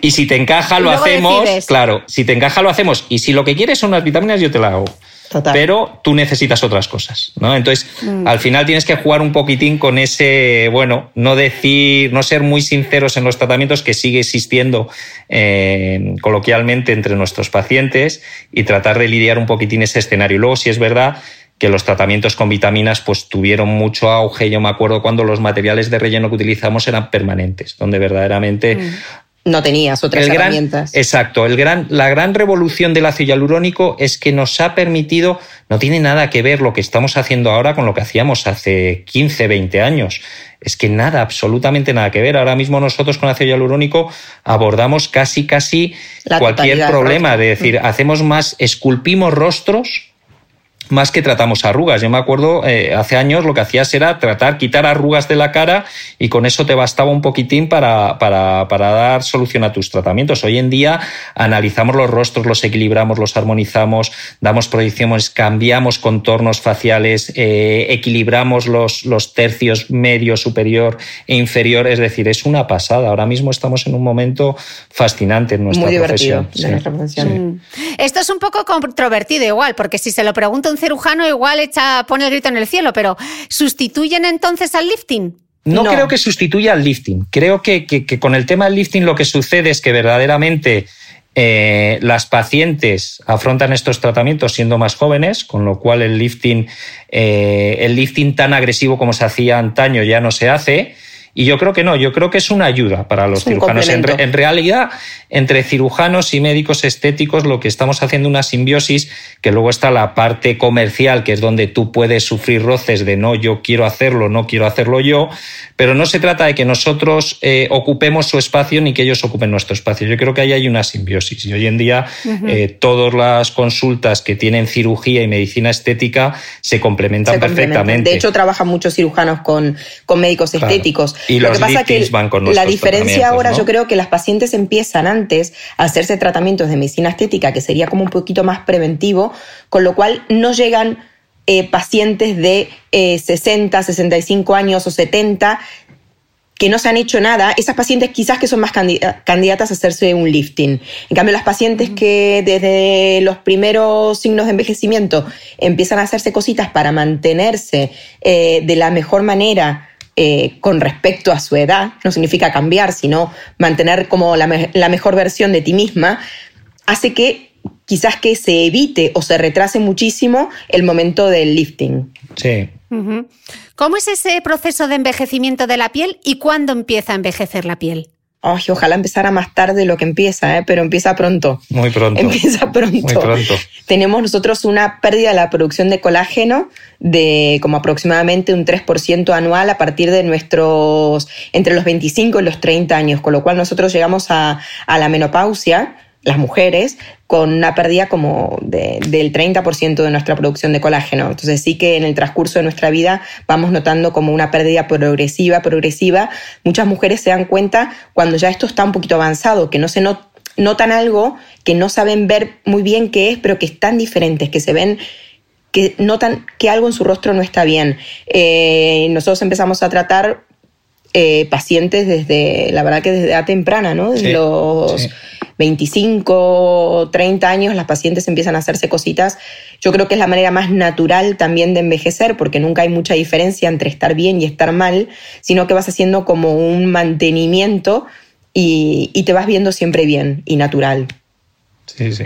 y si te encaja lo hacemos, decides. claro, si te encaja lo hacemos y si lo que quieres son unas vitaminas yo te la hago. Total. Pero tú necesitas otras cosas, ¿no? Entonces, al final tienes que jugar un poquitín con ese, bueno, no decir, no ser muy sinceros en los tratamientos que sigue existiendo eh, coloquialmente entre nuestros pacientes y tratar de lidiar un poquitín ese escenario. Y luego, si es verdad que los tratamientos con vitaminas pues tuvieron mucho auge. Yo me acuerdo cuando los materiales de relleno que utilizamos eran permanentes, donde verdaderamente No tenías otras el gran- herramientas. exacto, el gran, la gran revolución del ácido hialurónico es que nos ha permitido, no tiene nada que ver lo que estamos haciendo ahora con lo que hacíamos hace 15, 20 años. Es que nada, absolutamente nada que ver. Ahora mismo nosotros con ácido hialurónico abordamos casi, casi La cualquier problema. rostro. De decir, hacemos más, esculpimos rostros más que tratamos arrugas. Yo me acuerdo, eh, hace años lo que hacías era tratar, quitar arrugas de la cara y con eso te bastaba un poquitín para, para, para dar solución a tus tratamientos. Hoy en día analizamos los rostros, los equilibramos, los armonizamos, damos proyecciones, cambiamos contornos faciales, eh, equilibramos los, los tercios medio, superior e inferior. Es decir, es una pasada. Ahora mismo estamos en un momento fascinante en nuestra Muy divertido profesión. de nuestra profesión. Esto es un poco controvertido igual, porque si se lo pregunta un cirujano, igual echa, pone el grito en el cielo, pero ¿sustituyen entonces al lifting? No, No. creo que sustituya al lifting. Creo que, que- que con el tema del lifting lo que sucede es que verdaderamente eh, las pacientes afrontan estos tratamientos siendo más jóvenes, con lo cual el lifting, eh, el lifting tan agresivo como se hacía antaño ya no se hace. Y yo creo que no, yo creo que es una ayuda para los Es cirujanos. En, re- complemento. en realidad, entre cirujanos y médicos estéticos, lo que estamos haciendo una simbiosis, que luego está la parte comercial, que es donde tú puedes sufrir roces de no, yo quiero hacerlo, no quiero hacerlo yo, pero no se trata de que nosotros eh, ocupemos su espacio ni que ellos ocupen nuestro espacio. Yo creo que ahí hay una simbiosis. Y hoy en día, eh, todas las consultas que tienen cirugía y medicina estética se complementan Se complementan. perfectamente. De hecho, trabajan muchos cirujanos con, con médicos Claro. estéticos. Y Lo los que pasa que liftings van con la diferencia ahora, ¿no? yo creo que las pacientes empiezan antes a hacerse tratamientos de medicina estética, que sería como un poquito más preventivo, con lo cual no llegan eh, pacientes de eh, 60, 65 años o 70 que no se han hecho nada, esas pacientes quizás que son más candi- candidatas a hacerse un lifting. En cambio, las pacientes que desde los primeros signos de envejecimiento empiezan a hacerse cositas para mantenerse eh, de la mejor manera eh, con respecto a su edad, no significa cambiar, sino mantener como la, me- la mejor versión de ti misma, hace que quizás que se evite o se retrase muchísimo el momento del lifting. Sí. ¿Cómo es ese proceso de envejecimiento de la piel y cuándo empieza a envejecer la piel? Ay, ojalá empezara más tarde de lo que empieza, ¿eh? pero empieza pronto. Muy pronto. Empieza pronto. Muy pronto. Tenemos nosotros una pérdida de la producción de colágeno de como aproximadamente un 3% anual a partir de nuestros, entre los 25 y los 30 años, con lo cual nosotros llegamos a, a la menopausia las mujeres, con una pérdida como del 30% de nuestra producción de colágeno. Entonces sí que en el transcurso de nuestra vida vamos notando como una pérdida progresiva, progresiva. Muchas mujeres se dan cuenta cuando ya esto está un poquito avanzado, que no se notan algo, que no saben ver muy bien qué es, pero que están diferentes, que se ven que notan que algo en su rostro no está bien. Eh, nosotros empezamos a tratar eh, pacientes desde, la verdad que desde edad temprana, ¿no? Desde los 25, 30 años las pacientes empiezan a hacerse cositas. Yo creo que es la manera más natural también de envejecer, porque nunca hay mucha diferencia entre estar bien y estar mal, sino que vas haciendo como un mantenimiento y, y te vas viendo siempre bien y natural. Sí, sí.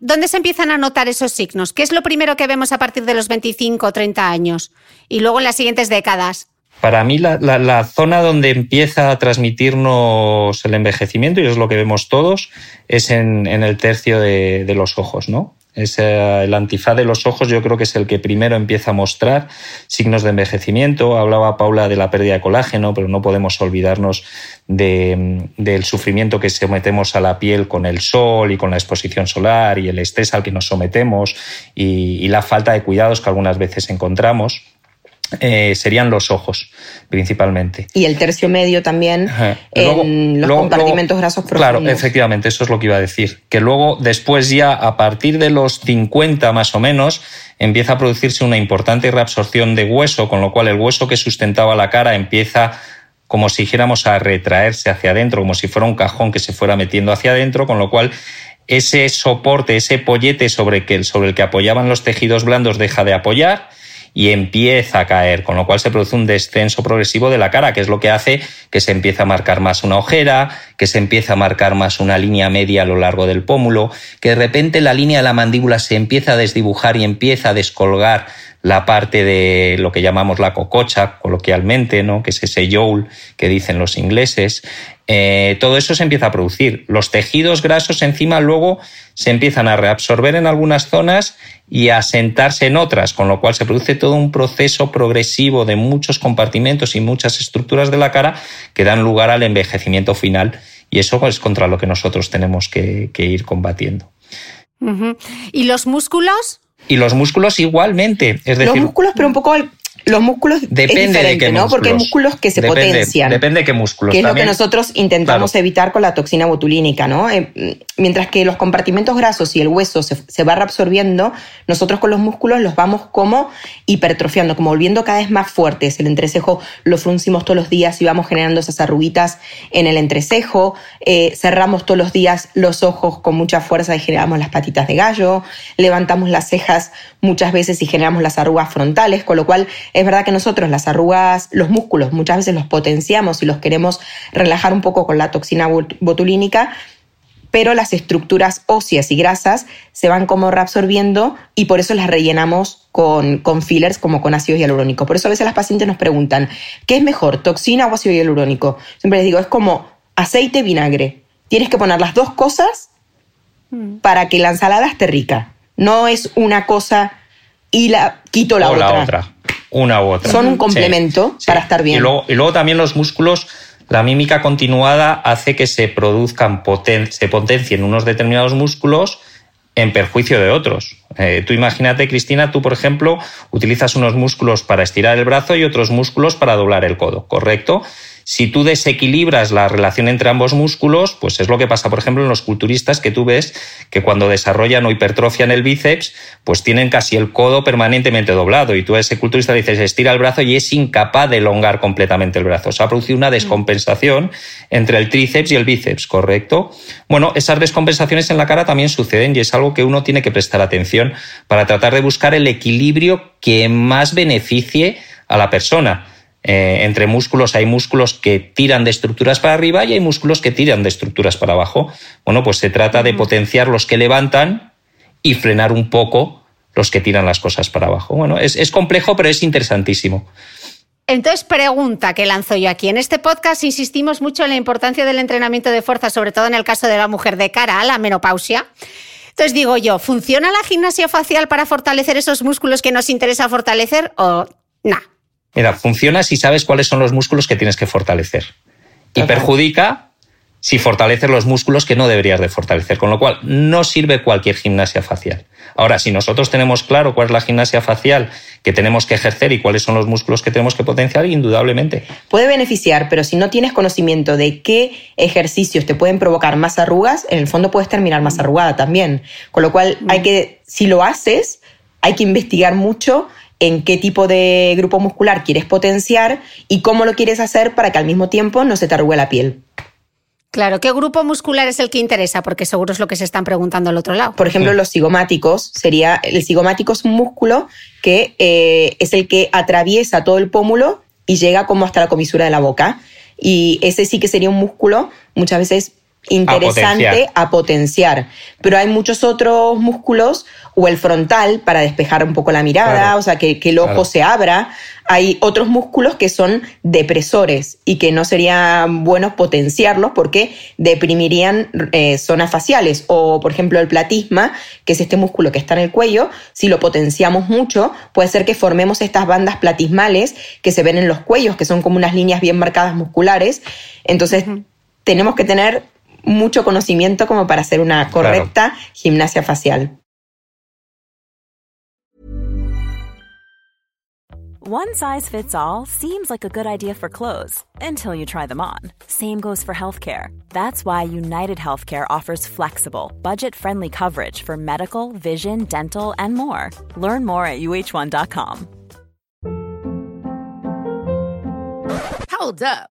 ¿Dónde se empiezan a notar esos signos? ¿Qué es lo primero que vemos a partir de los 25 o 30 años? Y luego en las siguientes décadas. Para mí, la, zona donde empieza a transmitirnos el envejecimiento, y es lo que vemos todos, es en, el tercio de, de, los ojos, ¿no? Es el antifaz de los ojos yo creo que es el que primero empieza a mostrar signos de envejecimiento. Hablaba Paula de la pérdida de colágeno, pero no podemos olvidarnos del sufrimiento que sometemos a la piel con el sol y con la exposición solar y el estrés al que nos sometemos y la falta de cuidados que algunas veces encontramos. Eh, serían los ojos, principalmente. Y el tercio medio también en los compartimentos grasos profundos. Claro, efectivamente, eso es lo que iba a decir. Que luego, después ya, a partir de los 50 más o menos, empieza a producirse una importante reabsorción de hueso, con lo cual el hueso que sustentaba la cara empieza como si dijéramos a retraerse hacia adentro, como si fuera un cajón que se fuera metiendo hacia adentro, con lo cual ese soporte, ese pollete sobre, que, sobre el que apoyaban los tejidos blandos deja de apoyar y empieza a caer, con lo cual se produce un descenso progresivo de la cara, que es lo que hace que se empiece a marcar más una ojera, que se empieza a marcar más una línea media a lo largo del pómulo, que de repente la línea de la mandíbula se empieza a desdibujar y empieza a descolgar la parte de lo que llamamos la cococha, coloquialmente, ¿no? que es ese joule que dicen los ingleses. Eh, todo eso se empieza a producir. Los tejidos grasos encima luego se empiezan a reabsorber en algunas zonas y a sentarse en otras, con lo cual se produce todo un proceso progresivo de muchos compartimentos y muchas estructuras de la cara que dan lugar al envejecimiento final. Y eso es contra lo que nosotros tenemos que, ir combatiendo. ¿Y los músculos? Y los músculos igualmente. Es decir, los músculos, pero un poco los músculos depende de qué ¿no? Porque hay músculos que se potencian. Depende de qué músculos. Que es lo que nosotros intentamos evitar con la toxina botulínica, ¿no? Eh, mientras que los compartimentos grasos y el hueso se, se, va reabsorbiendo, nosotros con los músculos los vamos como hipertrofiando, como volviendo cada vez más fuertes. El entrecejo lo fruncimos todos los días y vamos generando esas arruguitas en el entrecejo. Eh, cerramos todos los días los ojos con mucha fuerza y generamos las patitas de gallo. Levantamos las cejas muchas veces y generamos las arrugas frontales, con lo cual es verdad que nosotros las arrugas, los músculos, muchas veces los potenciamos y los queremos relajar un poco con la toxina botulínica, pero las estructuras óseas y grasas se van como reabsorbiendo y por eso las rellenamos con, con fillers como con ácido hialurónico. Por eso a veces las pacientes nos preguntan, ¿qué es mejor, toxina o ácido hialurónico? Siempre les digo, es como aceite, vinagre. Tienes que poner las dos cosas mm. para que la ensalada esté rica. No es una cosa y la quito la, otra. Una u otra. Son un complemento para estar bien. Y luego, y luego, también los músculos, la mímica continuada hace que se produzcan, se potencien unos determinados músculos en perjuicio de otros. Eh, tú imagínate, Cristina, tú, por ejemplo, utilizas unos músculos para estirar el brazo y otros músculos para doblar el codo, ¿correcto? Si tú desequilibras la relación entre ambos músculos, pues es lo que pasa, por ejemplo, en los culturistas, que tú ves que cuando desarrollan o hipertrofian el bíceps, pues tienen casi el codo permanentemente doblado. Y tú a ese culturista dices, estira el brazo y es incapaz de elongar completamente el brazo. Se ha producido una descompensación entre el tríceps y el bíceps, ¿correcto? Bueno, esas descompensaciones en la cara también suceden y es algo que uno tiene que prestar atención para tratar de buscar el equilibrio que más beneficie a la persona. Eh, entre músculos hay músculos que tiran de estructuras para arriba y hay músculos que tiran de estructuras para abajo. Bueno, pues se trata de potenciar los que levantan y frenar un poco los que tiran las cosas para abajo. Bueno, es, complejo, pero es interesantísimo. Entonces, pregunta que lanzo yo aquí. En este podcast insistimos mucho en la importancia del entrenamiento de fuerza, sobre todo en el caso de la mujer de cara a la menopausia. Entonces digo yo, ¿funciona la gimnasia facial para fortalecer esos músculos que nos interesa fortalecer o no? Mira, funciona si sabes cuáles son los músculos que tienes que fortalecer. Y perjudica si fortaleces los músculos que no deberías de fortalecer, con lo cual no sirve cualquier gimnasia facial. Ahora, si nosotros tenemos claro cuál es la gimnasia facial que tenemos que ejercer y cuáles son los músculos que tenemos que potenciar, indudablemente. Puede beneficiar, pero si no tienes conocimiento de qué ejercicios te pueden provocar más arrugas, en el fondo puedes terminar más arrugada también. Con lo cual, hay que, si lo haces, hay que investigar mucho en qué tipo de grupo muscular quieres potenciar y cómo lo quieres hacer para que al mismo tiempo no se te arrugue la piel. Claro, ¿qué grupo muscular es el que interesa? Porque seguro es lo que se están preguntando al otro lado. Por ejemplo, los cigomáticos sería el cigomático es un músculo que eh, es el que atraviesa todo el pómulo y llega como hasta la comisura de la boca. Y ese sí que sería un músculo muchas veces interesante a potenciar. Pero hay muchos otros músculos, o el frontal para despejar un poco la mirada, o sea, que, el ojo se abra. Hay otros músculos que son depresores y que no serían buenos potenciarlos porque deprimirían eh, zonas faciales. O, por ejemplo, el platisma, que es este músculo que está en el cuello, si lo potenciamos mucho, puede ser que formemos estas bandas platismales que se ven en los cuellos, que son como unas líneas bien marcadas musculares. Entonces, tenemos que tener mucho conocimiento como para hacer una correcta claro. gimnasia facial. One size fits all seems like a good idea for clothes until you try them on. Same goes for healthcare. That's why United Healthcare offers flexible, budget friendly coverage for medical, vision, dental, and more. Learn more at uh1.com. Hold up.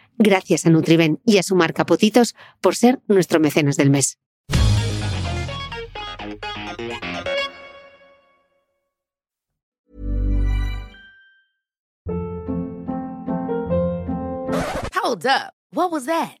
Gracias a Nutriben y a su marca Potitos por ser nuestro mecenas del mes. Hold up. What was that?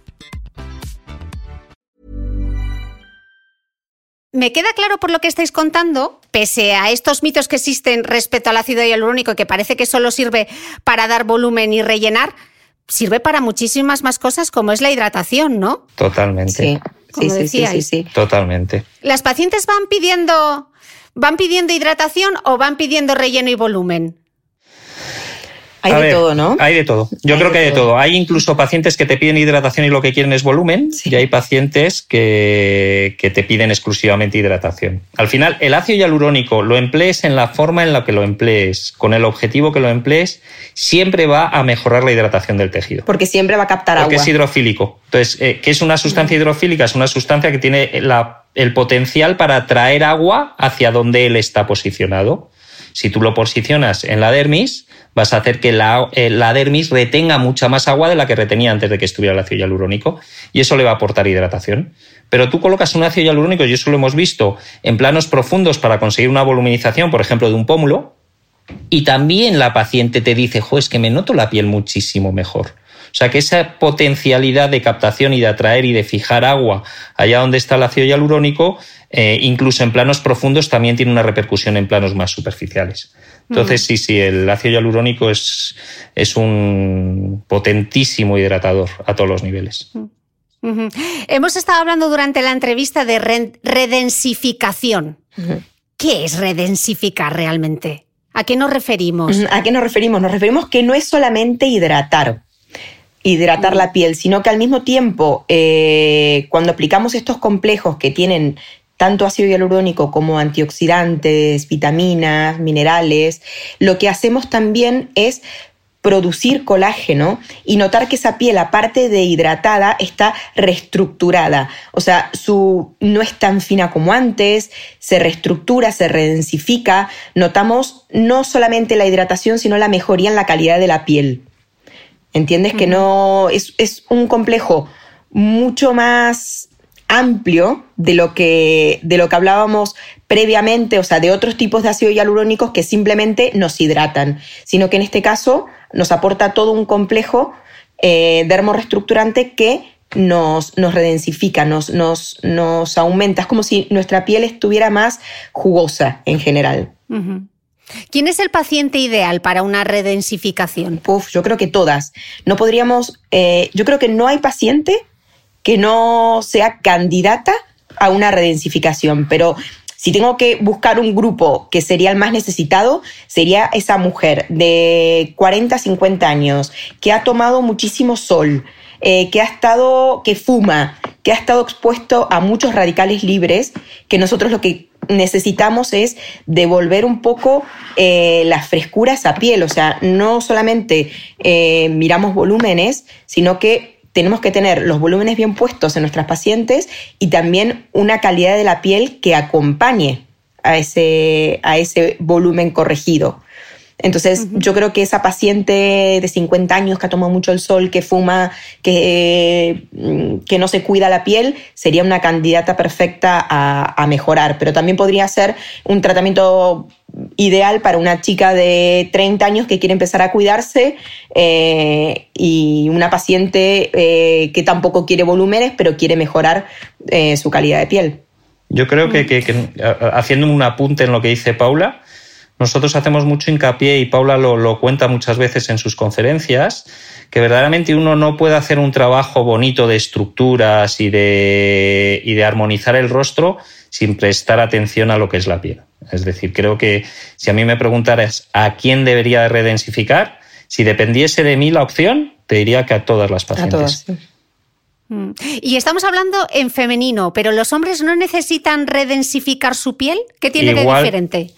Me queda claro por lo que estáis contando, pese a estos mitos que existen respecto al ácido hialurónico, que parece que solo sirve para dar volumen y rellenar, sirve para muchísimas más cosas como es la hidratación, ¿no? Totalmente. Sí, sí, sí, sí, sí, sí. Totalmente. ¿Las pacientes van pidiendo, van pidiendo hidratación o van pidiendo relleno y volumen? Hay A de ver, todo, ¿no? Hay de todo. Yo Hay creo que hay de todo. todo. Hay incluso pacientes que te piden hidratación y lo que quieren es volumen, Sí. y hay pacientes que, que te piden exclusivamente hidratación. Al final, el ácido hialurónico, lo emplees en la forma en la que lo emplees, con el objetivo que lo emplees, siempre va a mejorar la hidratación del tejido. Porque siempre va a captar Porque agua. es hidrofílico. Entonces, eh, ¿qué es una sustancia hidrofílica? Es una sustancia que tiene la- el potencial para atraer agua hacia donde él está posicionado. Si tú lo posicionas en la dermis, vas a hacer que la, eh, la dermis retenga mucha más agua de la que retenía antes de que estuviera el ácido hialurónico y eso le va a aportar hidratación. Pero tú colocas un ácido hialurónico, y eso lo hemos visto en planos profundos para conseguir una voluminización, por ejemplo, de un pómulo, y también la paciente te dice, jo, es que me noto la piel muchísimo mejor. O sea que esa potencialidad de captación y de atraer y de fijar agua allá donde está el ácido hialurónico, eh, incluso en planos profundos, también tiene una repercusión en planos más superficiales. Entonces, sí, sí, el ácido hialurónico es, es un potentísimo hidratador a todos los niveles. Hemos estado hablando durante la entrevista de redensificación. ¿Qué es redensificar realmente? ¿A qué nos referimos? ¿A qué nos referimos? Nos referimos que no es solamente hidratar, hidratar la piel, sino que al mismo tiempo, eh, cuando aplicamos estos complejos que tienen tanto ácido hialurónico como antioxidantes, vitaminas, minerales, lo que hacemos también es producir colágeno y notar que esa piel, aparte de hidratada, está reestructurada. O sea, su, no es tan fina como antes, se reestructura, se redensifica. Notamos no solamente la hidratación, sino la mejoría en la calidad de la piel. ¿Entiendes? Que no es, es un complejo mucho más amplio de lo que, de lo que hablábamos previamente, o sea, de otros tipos de ácido hialurónicos que simplemente nos hidratan, sino que en este caso nos aporta todo un complejo eh, dermoreestructurante que nos, nos redensifica, nos, nos, nos, aumenta. Es como si nuestra piel estuviera más jugosa en general. ¿Quién es el paciente ideal para una redensificación? Uf, yo creo que todas. No podríamos, eh, yo creo que no hay paciente que no sea candidata a una redensificación, pero si tengo que buscar un grupo que sería el más necesitado, sería esa mujer de 40, 50 años, que ha tomado muchísimo sol, eh, que ha estado, que fuma, que ha estado expuesto a muchos radicales libres, que nosotros lo que necesitamos es devolver un poco eh, la frescura a piel. O sea, no solamente eh, miramos volúmenes, sino que tenemos que tener los volúmenes bien puestos en nuestras pacientes y también una calidad de la piel que acompañe a ese, a ese volumen corregido. Entonces, yo creo que esa paciente de 50 años que ha tomado mucho el sol, que fuma, que, mm, que no se cuida la piel, sería una candidata perfecta a, mejorar. Pero también podría ser un tratamiento ideal para una chica de 30 años que quiere empezar a cuidarse eh, y una paciente eh, que tampoco quiere volúmenes, pero quiere mejorar eh, su calidad de piel. Yo creo que, que, haciendo un apunte en lo que dice Paula, nosotros hacemos mucho hincapié, y Paula lo, cuenta muchas veces en sus conferencias, que verdaderamente uno no puede hacer un trabajo bonito de estructuras y de, y de armonizar el rostro sin prestar atención a lo que es la piel. Es decir, creo que si a mí me preguntaras a quién debería redensificar, si dependiese de mí la opción, te diría que a todas las pacientes. Mm. Y estamos hablando en femenino, pero los hombres no necesitan redensificar su piel. ¿Qué tiene de diferente?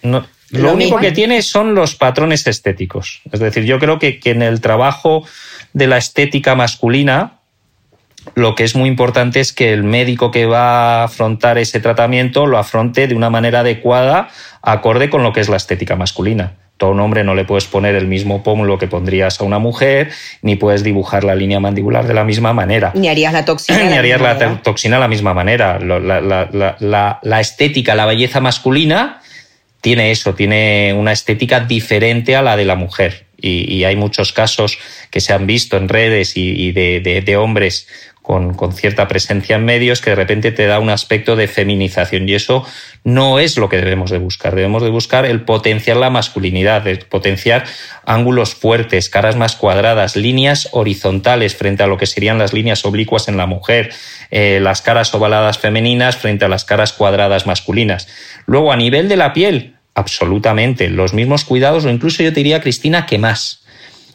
Lo, único que tiene son los patrones estéticos. Es decir, yo creo que, en el trabajo de la estética masculina, lo que es muy importante es que el médico que va a afrontar ese tratamiento lo afronte de una manera adecuada, acorde con lo que es la estética masculina. Tú a un hombre no le puedes poner el mismo pómulo que pondrías a una mujer, ni puedes dibujar la línea mandibular de la misma manera. Ni harías la toxina. ni harías la, toxina de la misma manera. la estética, la belleza masculina tiene eso, tiene una estética diferente a la de la mujer. Y, hay muchos casos que se han visto en redes y, de, hombres con, cierta presencia en medios que de repente te da un aspecto de feminización y eso no es lo que debemos de buscar. Debemos de buscar el potenciar la masculinidad, el potenciar ángulos fuertes, caras más cuadradas, líneas horizontales frente a lo que serían las líneas oblicuas en la mujer, eh, las caras ovaladas femeninas frente a las caras cuadradas masculinas. Luego, a nivel de la piel, absolutamente los mismos cuidados o incluso yo te diría, Cristina, que más.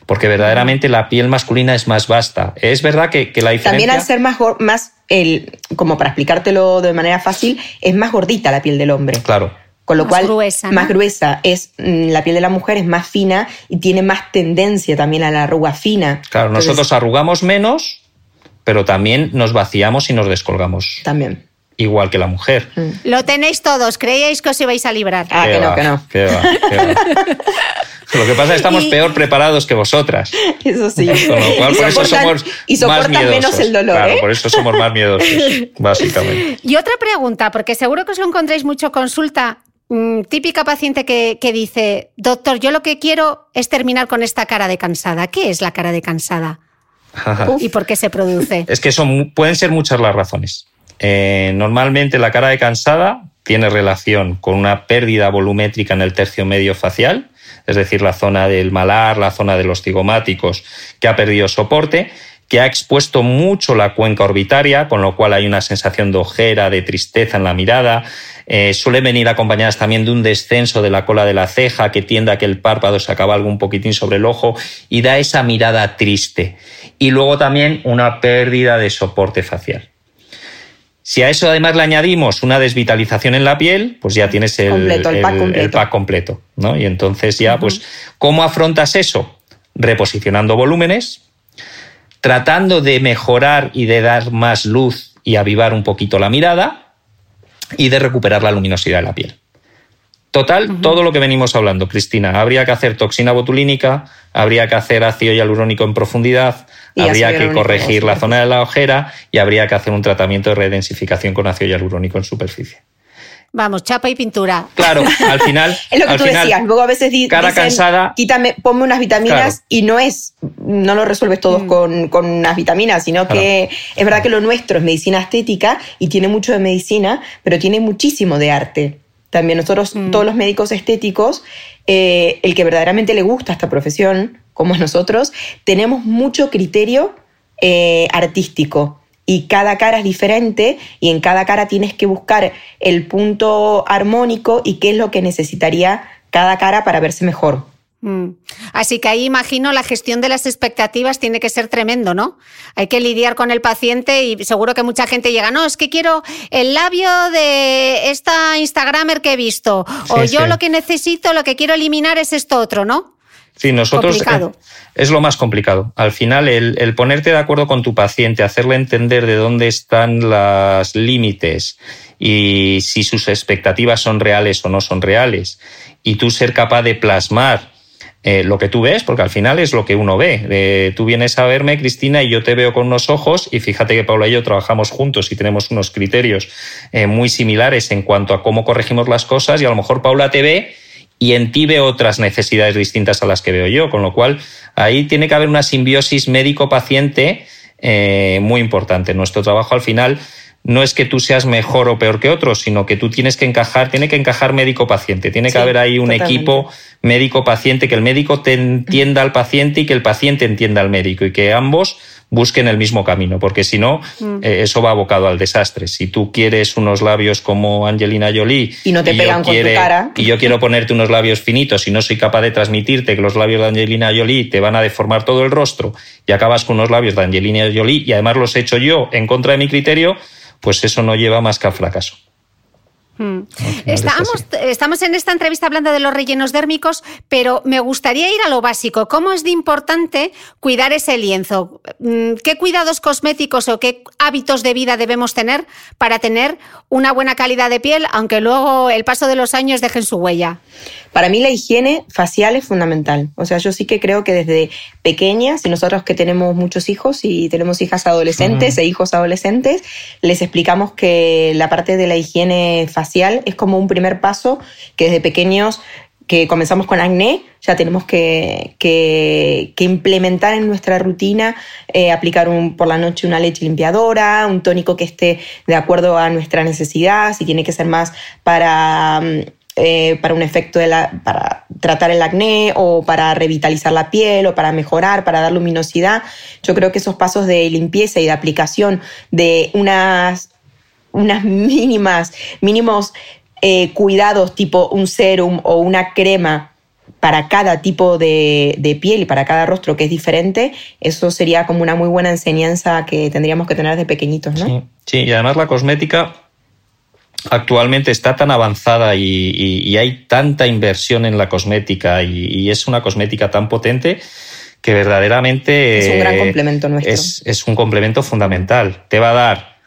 Porque verdaderamente la piel masculina es más vasta. Es verdad que, la diferencia... También al ser más, más el, como para explicártelo de manera fácil, es más gordita la piel del hombre. Claro. Con lo cual, gruesa, más gruesa. Es, mm, la piel de la mujer es más fina y tiene más tendencia también a la arruga fina. Claro, nosotros arrugamos menos, pero también nos vaciamos y nos descolgamos. También igual que la mujer. Mm. Lo tenéis todos, creíais que os ibais a librar. Ah, que no, que no. Lo que pasa es que estamos peor preparados que vosotras. Eso sí. Con lo cual, y por eso somos y más miedosos. menos el dolor. Claro, ¿eh? por eso somos más miedosos, básicamente. Y otra pregunta, porque seguro que os lo encontráis mucho consulta. Mm, típica paciente que, que, dice, doctor, yo lo que quiero es terminar con esta cara de cansada. ¿Qué es la cara de cansada? ¿Y por qué se produce? Es que son, pueden ser muchas las razones. Eh, normalmente la cara de cansada tiene relación con una pérdida volumétrica en el tercio medio facial, es decir, la zona del malar, la zona de los cigomáticos, que ha perdido soporte, que ha expuesto mucho la cuenca orbitaria, con lo cual hay una sensación de ojera, de tristeza en la mirada. Eh, suelen venir acompañadas también de un descenso de la cola de la ceja que tiende a que el párpado se acabe algo un poquitín sobre el ojo y da esa mirada triste. Y luego también una pérdida de soporte facial. Si a eso además le añadimos una desvitalización en la piel, pues ya tienes el, pack completo. ¿no? Y entonces ya, pues, ¿cómo afrontas eso? Reposicionando volúmenes, tratando de mejorar y de dar más luz y avivar un poquito la mirada y de recuperar la luminosidad de la piel. Total, todo lo que venimos hablando, Cristina. Habría que hacer toxina botulínica, habría que hacer ácido hialurónico en profundidad, habría que corregir la zona de la ojera y habría que hacer un tratamiento de redensificación con ácido hialurónico en superficie. Vamos, chapa y pintura. Claro, al final. es lo que tú decías. Luego a veces cara cansada. Quítame, ponme unas vitaminas y no es, no lo resuelves todos mm. con, unas vitaminas, sino que es verdad que lo nuestro es medicina estética y tiene mucho de medicina, pero tiene muchísimo de arte. También nosotros, mm. todos los médicos estéticos, eh, el que verdaderamente le gusta esta profesión, como nosotros, tenemos mucho criterio eh, artístico y cada cara es diferente y en cada cara tienes que buscar el punto armónico y qué es lo que necesitaría cada cara para verse mejor. Mm. Así que ahí imagino la gestión de las expectativas tiene que ser tremendo, ¿no? Hay que lidiar con el paciente y seguro que mucha gente llega, no, es que quiero el labio de esta Instagramer que he visto, o yo lo que necesito, lo que quiero eliminar es esto otro, ¿no? Sí, nosotros eh, es lo más complicado. Al final, el, ponerte de acuerdo con tu paciente, hacerle entender de dónde están los límites y si sus expectativas son reales o no son reales, y tú ser capaz de plasmar eh, lo que tú ves, porque al final es lo que uno ve. tú vienes a verme, Cristina, y yo te veo con unos ojos, y fíjate que Paula y yo trabajamos juntos y tenemos unos criterios eh, muy similares en cuanto a cómo corregimos las cosas, y a lo mejor Paula te ve y en ti ve otras necesidades distintas a las que veo yo, con lo cual ahí tiene que haber una simbiosis médico-paciente eh, muy importante. Nuestro trabajo al final no es que tú seas mejor o peor que otros, sino que tú tienes que encajar, tiene que encajar médico-paciente, tiene que haber ahí un equipo médico-paciente, que el médico te entienda al paciente y que el paciente entienda al médico y que ambos busquen el mismo camino, porque si no, mm. eh, eso va abocado al desastre. Si tú quieres unos labios como Angelina Jolie y no te pegan con tu cara y yo quiero ponerte unos labios finitos y no soy capaz de transmitirte que los labios de Angelina Jolie te van a deformar todo el rostro y acabas con unos labios de Angelina Jolie y además los he hecho yo en contra de mi criterio, pues eso no lleva más que al fracaso. Hmm. Estamos, estamos en esta entrevista hablando de los rellenos dérmicos, pero me gustaría ir a lo básico. ¿Cómo es de importante cuidar ese lienzo? Mm, ¿Qué cuidados cosméticos o qué hábitos de vida debemos tener para tener una buena calidad de piel, aunque luego el paso de los años dejen su huella? Para mí la higiene facial es fundamental. O sea, yo sí que creo que desde pequeñas, y nosotros que tenemos muchos hijos y tenemos hijas adolescentes e hijos adolescentes, les explicamos que la parte de la higiene facial es como un primer paso que desde pequeños que comenzamos con acné, ya tenemos que, que, implementar en nuestra rutina, eh, aplicar un, por la noche una leche limpiadora, un tónico que esté de acuerdo a nuestra necesidad, si tiene que ser más para mm, eh, para un efecto de la, para tratar el acné o para revitalizar la piel o para mejorar, para dar luminosidad. Yo creo que esos pasos de limpieza y de aplicación de unas, unas mínimas, mínimos eh, cuidados tipo un serum o una crema para cada tipo de, de, piel y para cada rostro que es diferente, eso sería como una muy buena enseñanza que tendríamos que tener desde pequeñitos, ¿no? Sí y además la cosmética actualmente está tan avanzada y, hay tanta inversión en la cosmética y, es una cosmética tan potente que verdaderamente es un gran complemento nuestro. Es, un complemento fundamental. Te va a dar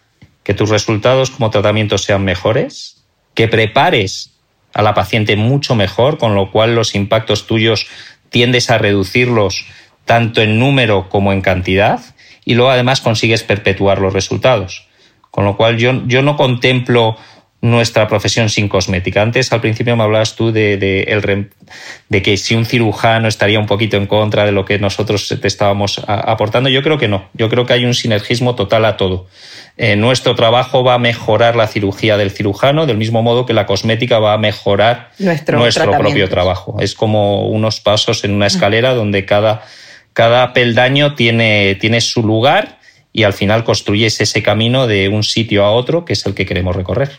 que tus resultados como tratamiento sean mejores, que prepares a la paciente mucho mejor, con lo cual los impactos tuyos tiendes a reducirlos tanto en número como en cantidad y luego además consigues perpetuar los resultados. Con lo cual yo, yo no contemplo nuestra profesión sin cosmética. Antes, al principio, me hablabas tú de, de, que si un cirujano estaría un poquito en contra de lo que nosotros te estábamos aportando. Yo creo que no. Yo creo que hay un sinergismo total a todo. Eh, nuestro trabajo va a mejorar la cirugía del cirujano, del mismo modo que la cosmética va a mejorar nuestro, propio trabajo. Es como unos pasos en una escalera donde cada, cada peldaño tiene, tiene su lugar y al final construyes ese camino de un sitio a otro, que es el que queremos recorrer.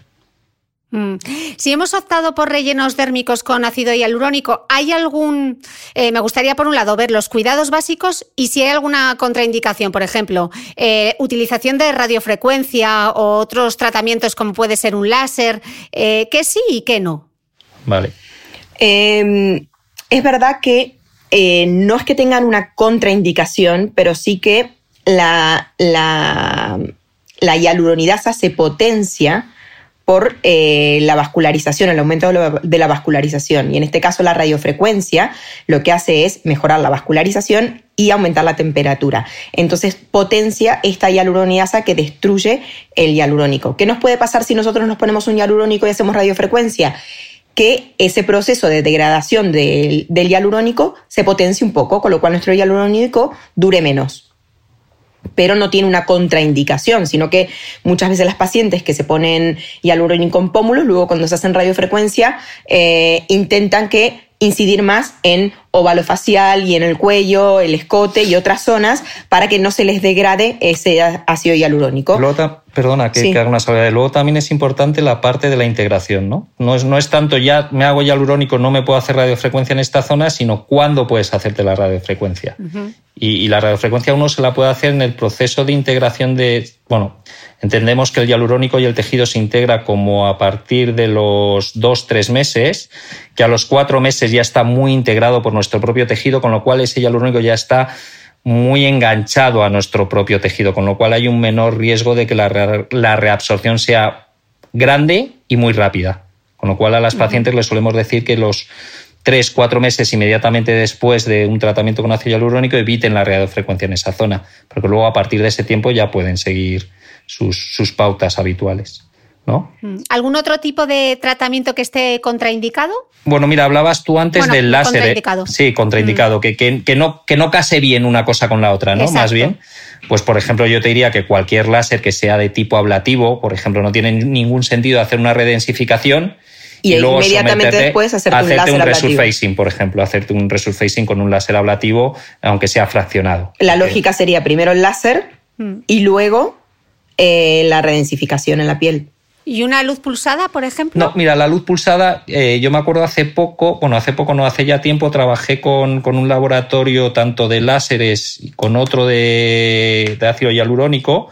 Mm. Si hemos optado por rellenos dérmicos con ácido hialurónico, ¿hay algún, eh, me gustaría por un lado ver los cuidados básicos y si hay alguna contraindicación, por ejemplo, eh, utilización de radiofrecuencia o otros tratamientos como puede ser un láser, eh, ¿qué sí y qué no? Vale. Em, es verdad que no es que tengan una contraindicación, pero sí que la, la, la hialuronidasa se potencia por eh, la vascularización, el aumento de la vascularización. Y en este caso la radiofrecuencia lo que hace es mejorar la vascularización y aumentar la temperatura. Entonces potencia esta hialuronidasa que destruye el hialurónico. ¿Qué nos puede pasar si nosotros nos ponemos un hialurónico y hacemos radiofrecuencia? que ese proceso de degradación del, del hialurónico se potencie un poco, con lo cual nuestro hialurónico dure menos pero no tiene una contraindicación, sino que muchas veces las pacientes que se ponen hialurónico en pómulos, luego cuando se hacen radiofrecuencia, eh, intentan que incidir más en óvalo facial y en el cuello, el escote y otras zonas para que no se les degrade ese ácido hialurónico. Luego, perdona, que, haga una salvedad. Luego también es importante la parte de la integración, ¿no? No es, no es tanto ya me hago hialurónico, no me puedo hacer radiofrecuencia en esta zona, sino cuándo puedes hacerte la radiofrecuencia. y, y, la radiofrecuencia uno se la puede hacer en el proceso de integración de, bueno, Entendemos que el hialurónico y el tejido se integra como a partir de los dos, tres meses, que a los cuatro meses ya está muy integrado por nuestro propio tejido, con lo cual ese hialurónico ya está muy enganchado a nuestro propio tejido, con lo cual hay un menor riesgo de que la, reabsorción sea grande y muy rápida. Con lo cual a las pacientes les solemos decir que los tres, cuatro meses inmediatamente después de un tratamiento con ácido hialurónico eviten la radiofrecuencia en esa zona, porque luego a partir de ese tiempo ya pueden seguir sus, pautas habituales. ¿No? Mm. ¿Algún otro tipo de tratamiento que esté contraindicado? Bueno, mira, hablabas tú antes del láser. ¿eh? Contraindicado. Sí, contraindicado, mm. que, que, no, que no case bien una cosa con la otra, ¿no? Más bien. Pues, por ejemplo, yo te diría que cualquier láser que sea de tipo ablativo, por ejemplo, no tiene ningún sentido hacer una redensificación y, luego inmediatamente después hacerte, un, láser un resurfacing, por ejemplo, hacerte un resurfacing con un láser ablativo, aunque sea fraccionado. La lógica sería primero el láser mm. y luego eh, la redensificación en la piel. ¿Y una luz pulsada, por ejemplo? No, mira, la luz pulsada, eh, yo me acuerdo hace poco, bueno, hace poco, no, hace ya tiempo, trabajé con, un laboratorio tanto de láseres y con otro de, de, ácido hialurónico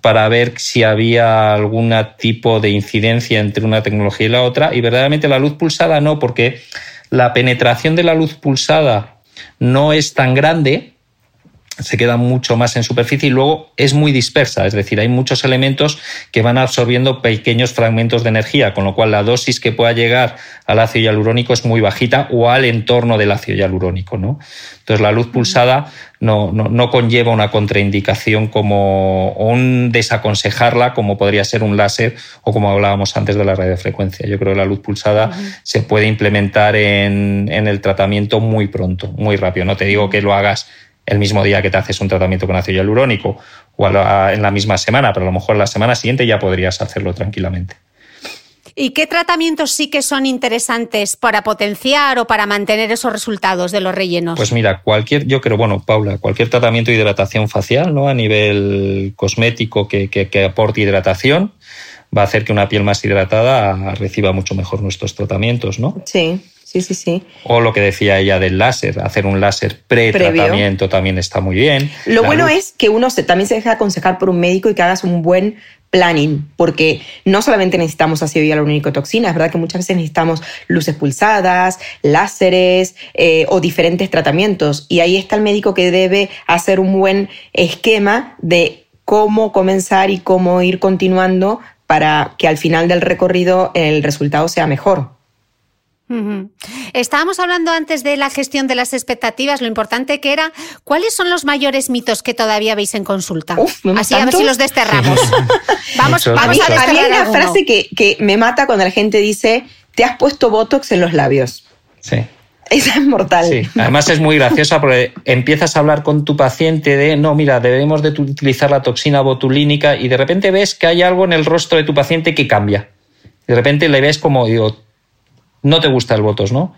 para ver si había algún tipo de incidencia entre una tecnología y la otra. Y verdaderamente la luz pulsada no, porque la penetración de la luz pulsada no es tan grande, se queda mucho más en superficie y luego es muy dispersa, es decir, hay muchos elementos que van absorbiendo pequeños fragmentos de energía, con lo cual la dosis que pueda llegar al ácido hialurónico es muy bajita o al entorno del ácido hialurónico. ¿no? Entonces la luz pulsada no, no, conlleva una contraindicación como o un desaconsejarla como podría ser un láser o como hablábamos antes de la radiofrecuencia. Yo creo que la luz pulsada se puede implementar en, en el tratamiento muy pronto, muy rápido. No te digo que lo hagas el mismo día que te haces un tratamiento con ácido hialurónico o en la misma semana, pero a lo mejor la semana siguiente ya podrías hacerlo tranquilamente. ¿Y qué tratamientos sí que son interesantes para potenciar o para mantener esos resultados de los rellenos? Pues mira, cualquier, yo creo, bueno, Paula, cualquier tratamiento de hidratación facial, ¿no? A nivel cosmético que, que aporte hidratación, va a hacer que una piel más hidratada reciba mucho mejor nuestros tratamientos, ¿no? Sí. Sí, sí, sí. O lo que decía ella del láser, hacer un láser pre-tratamiento también está muy bien. Lo bueno es que uno también se deja aconsejar por un médico y que hagas un buen planning, porque no solamente necesitamos ácido hialurónico toxina, es verdad que muchas veces necesitamos luces pulsadas, láseres eh, o diferentes tratamientos. Y ahí está el médico que debe hacer un buen esquema de cómo comenzar y cómo ir continuando para que al final del recorrido el resultado sea mejor. Estábamos hablando antes de la gestión de las expectativas, lo importante que era. ¿Cuáles son los mayores mitos que todavía veis en consulta? Así a ver si los desterramos. vamos, vamos a, desterrar Había una frase que, que me mata cuando la gente dice: Te has puesto botox en los labios. Sí. Esa es mortal. Sí, además es muy graciosa porque empiezas a hablar con tu paciente de, no, mira, debemos de utilizar la toxina botulínica y de repente ves que hay algo en el rostro de tu paciente que cambia. De repente le ves como, digo, no te gusta el Botox, ¿no?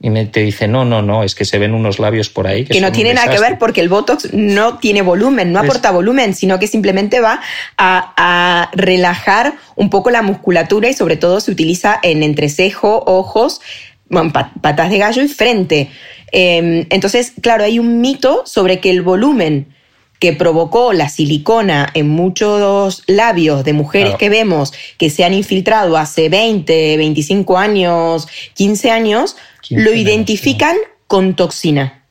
Y me, te dice, no, no, no, es que se ven unos labios por ahí. Que, no tiene nada que ver porque el Botox no tiene volumen, no aporta volumen, sino que simplemente va a, relajar un poco la musculatura y sobre todo se utiliza en entrecejo, ojos, patas de gallo y frente. Em, entonces, claro, hay un mito sobre que el volumen que provocó la silicona en muchos labios de mujeres que vemos que se han infiltrado hace 20, 25 años, 15 años, lo identifican con toxina.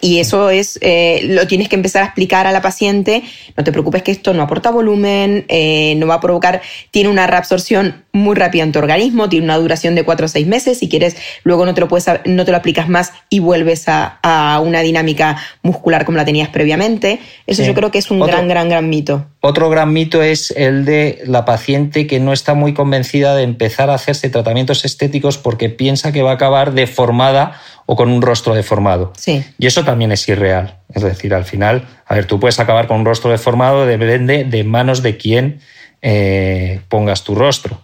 Y eso es, eh, lo tienes que empezar a explicar a la paciente, no te preocupes que esto no aporta volumen, eh, no va a provocar, tiene una reabsorción muy rápida en tu organismo, tiene una duración de 4 o 6 meses, si quieres, luego no te lo, puedes, no te lo aplicas más y vuelves a, una dinámica muscular como la tenías previamente. Eso yo creo que es un gran, gran, gran mito. Otro gran mito es el de la paciente que no está muy convencida de empezar a hacerse tratamientos estéticos porque piensa que va a acabar deformada o con un rostro deformado. Sí. Y eso también es irreal. Es decir, al final, a ver, tú puedes acabar con un rostro deformado, depende de manos de quien eh, pongas tu rostro.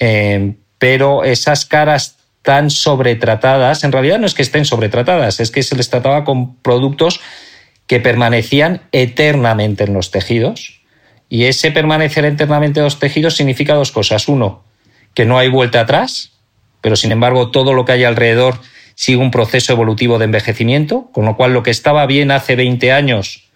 Eh, pero esas caras tan sobretratadas, en realidad no es que estén sobretratadas, es que se les trataba con productos que permanecían eternamente en los tejidos. Y ese permanecer eternamente en los tejidos significa dos cosas. Uno, que no hay vuelta atrás, pero sin embargo todo lo que hay alrededor sigue un proceso evolutivo de envejecimiento, con lo cual lo que estaba bien hace 20 años,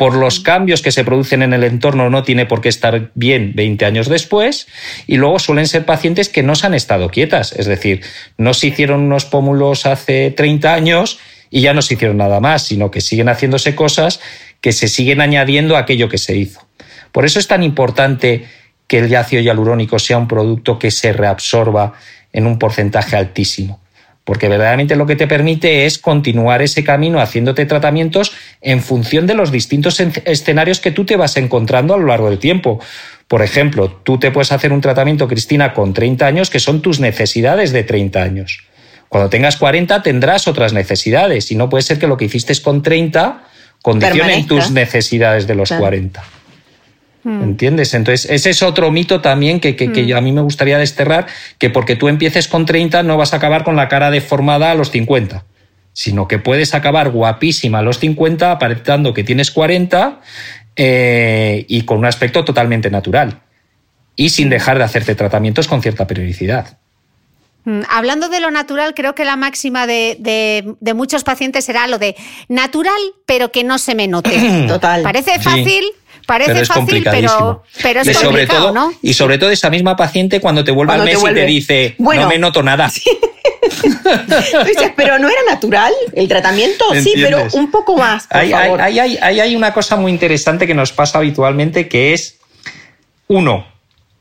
por los cambios que se producen en el entorno, no tiene por qué estar bien 20 años después, y luego suelen ser pacientes que no se han estado quietas, es decir, no se hicieron unos pómulos hace 30 años y ya no se hicieron nada más, sino que siguen haciéndose cosas que se siguen añadiendo a aquello que se hizo. Por eso es tan importante que el ácido hialurónico sea un producto que se reabsorba en un porcentaje altísimo porque verdaderamente lo que te permite es continuar ese camino haciéndote tratamientos en función de los distintos escenarios que tú te vas encontrando a lo largo del tiempo. Por ejemplo, tú te puedes hacer un tratamiento, Cristina, con 30 años, que son tus necesidades de 30 años. Cuando tengas 40 tendrás otras necesidades y no puede ser que lo que hiciste con 30 condicione tus necesidades de los 40. Hmm. ¿Entiendes? Entonces, ese es otro mito también que, hmm. a mí me gustaría desterrar, que porque tú empieces con 30 no vas a acabar con la cara deformada a los 50, sino que puedes acabar guapísima a los 50, aparentando que tienes 40 eh, y con un aspecto totalmente natural. Y sin hmm. dejar de hacerte tratamientos con cierta periodicidad. Hablando de lo natural, creo que la máxima de, muchos pacientes será lo de natural, pero que no se me note. Total. Parece fácil, Parece pero es fácil, pero, pero es sobre todo, ¿no? Y sobre todo esa misma paciente cuando te vuelve al mes y te dice, no me noto nada. dices, pero no era natural el tratamiento, sí, pero un poco más. Por hay, favor. Hay, hay, hay, una cosa muy interesante que nos pasa habitualmente que es, uno,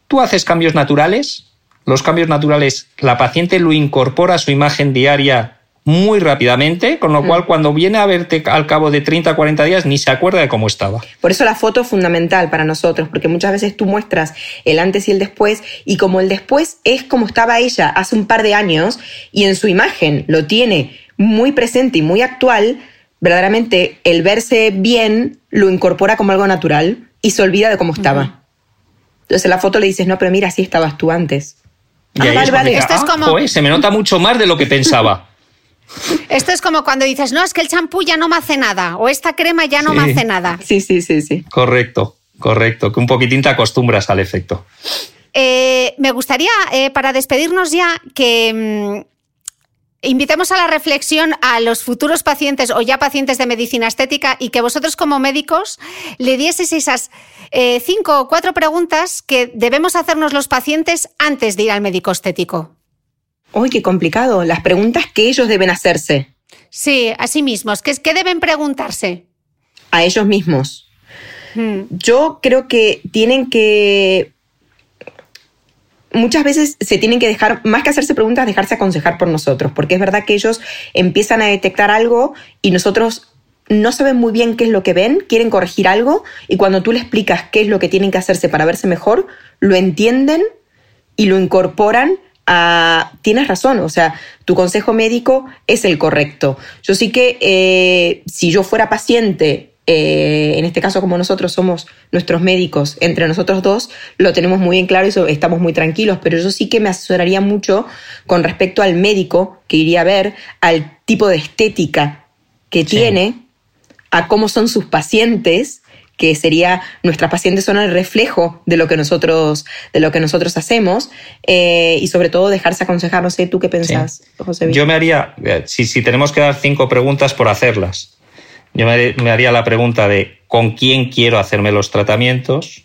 tú haces cambios naturales, los cambios naturales, la paciente lo incorpora a su imagen diaria muy rápidamente, con lo mm. cual cuando viene a verte al cabo de 30 o 40 días ni se acuerda de cómo estaba. Por eso la foto es fundamental para nosotros, porque muchas veces tú muestras el antes y el después, y como el después es como estaba ella hace un par de años, y en su imagen lo tiene muy presente y muy actual, verdaderamente el verse bien lo incorpora como algo natural y se olvida de cómo estaba. Entonces en la foto le dices, no, pero mira, así estabas tú antes. Y ah, Esto es ah, como... se me nota mucho más de lo que pensaba. Esto es como cuando dices, no, es que el champú ya no me hace nada o esta crema ya no me hace nada. Sí, sí, sí, sí. Correcto, correcto, que un poquitín te acostumbras al efecto. Eh, me gustaría, eh, para despedirnos ya, que mm, invitemos a la reflexión a los futuros pacientes o ya pacientes de medicina estética y que vosotros como médicos le dieses esas eh, cinco o cuatro preguntas que debemos hacernos los pacientes antes de ir al médico estético. Uy, qué complicado. Las preguntas que ellos deben hacerse. Sí, a sí mismos. ¿Qué, qué deben preguntarse? A ellos mismos. Hmm. Yo creo que tienen que muchas veces se tienen que dejar, más que hacerse preguntas, dejarse aconsejar por nosotros, porque es verdad que ellos empiezan a detectar algo y nosotros no saben muy bien qué es lo que ven, quieren corregir algo y cuando tú le explicas qué es lo que tienen que hacerse para verse mejor, lo entienden y lo incorporan a... Tienes razón, o sea, tu consejo médico es el correcto. Yo sí que eh, si yo fuera paciente, eh, en este caso como nosotros somos nuestros médicos, entre nosotros dos, lo tenemos muy en claro y estamos muy tranquilos, pero yo sí que me asesoraría mucho con respecto al médico que iría a ver, al tipo de estética que tiene a cómo son sus pacientes, que sería nuestras pacientes son el reflejo de lo que nosotros, de lo que nosotros hacemos, eh, y sobre todo dejarse aconsejar. No sé, ¿tú qué pensás, José? Yo me haría, eh, si, si, tenemos que dar cinco preguntas por hacerlas, yo me, haría la pregunta de con quién quiero hacerme los tratamientos,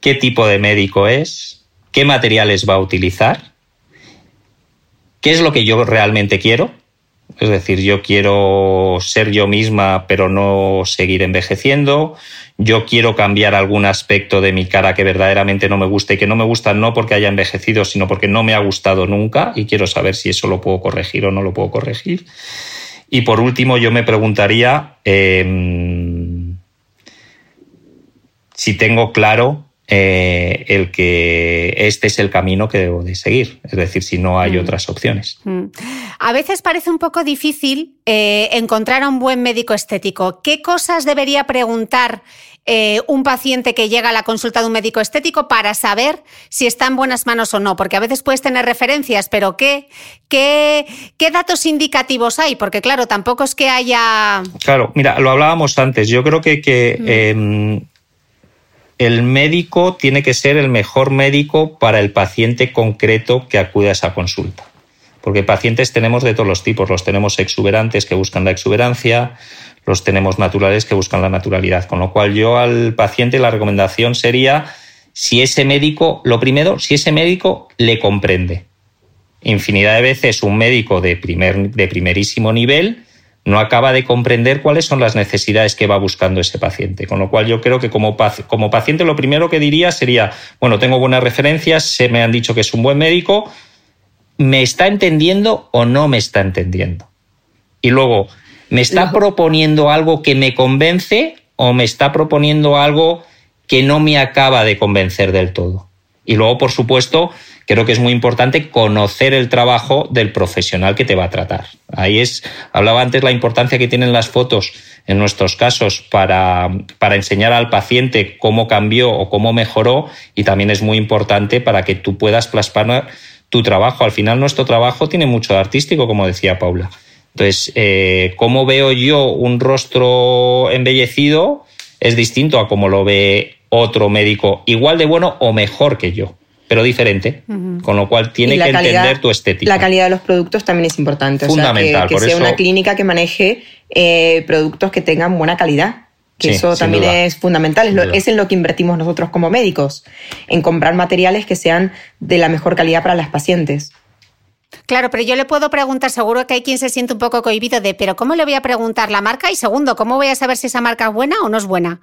qué tipo de médico es, qué materiales va a utilizar, qué es lo que yo realmente quiero es decir, yo quiero ser yo misma, pero no seguir envejeciendo. Yo quiero cambiar algún aspecto de mi cara que verdaderamente no me gusta y que no me gusta no porque haya envejecido, sino porque no me ha gustado nunca. Y quiero saber si eso lo puedo corregir o no lo puedo corregir. Y por último, yo me preguntaría em, si tengo claro eh, el que este es el camino que debo de seguir, es decir, si no hay mm. otras opciones. Mm. A veces parece un poco difícil eh, encontrar a un buen médico estético. ¿Qué cosas debería preguntar eh, un paciente que llega a la consulta de un médico estético para saber si está en buenas manos o no? Porque a veces puedes tener referencias, pero ¿qué, qué, qué datos indicativos hay? Porque claro, tampoco es que haya... Claro, mira, lo hablábamos antes. Yo creo que, que mm. El médico tiene que ser el mejor médico para el paciente concreto que acude a esa consulta. Porque pacientes tenemos de todos los tipos. Los tenemos exuberantes que buscan la exuberancia, los tenemos naturales que buscan la naturalidad. Con lo cual yo al paciente la recomendación sería si ese médico, lo primero, si ese médico le comprende. Infinidad de veces un médico de, primer, de primerísimo nivel no acaba de comprender cuáles son las necesidades que va buscando ese paciente. Con lo cual yo creo que como, como paciente lo primero que diría sería, bueno, tengo buenas referencias, se me han dicho que es un buen médico, ¿me está entendiendo o no me está entendiendo? Y luego, ¿me está proponiendo algo que me convence o me está proponiendo algo que no me acaba de convencer del todo? Y luego, por supuesto, creo que es muy importante conocer el trabajo del profesional que te va a tratar. Ahí es, hablaba antes la importancia que tienen las fotos en nuestros casos para, para enseñar al paciente cómo cambió o cómo mejoró y también es muy importante para que tú puedas plasmar tu trabajo. Al final nuestro trabajo tiene mucho de artístico, como decía Paula. Entonces, eh, cómo veo yo un rostro embellecido es distinto a cómo lo ve otro médico, igual de bueno o mejor que yo pero diferente, con lo cual tiene que entender tu estética. La calidad de los productos también es importante. Fundamental. que, sea una clínica que maneje eh, productos que tengan buena calidad. Que eso también es fundamental. Es, es, en lo que invertimos nosotros como médicos, en comprar materiales que sean de la mejor calidad para las pacientes. Claro, pero yo le puedo preguntar, seguro que hay quien se siente un poco cohibido de, pero ¿cómo le voy a preguntar la marca? Y segundo, ¿cómo voy a saber si esa marca es buena o no es buena?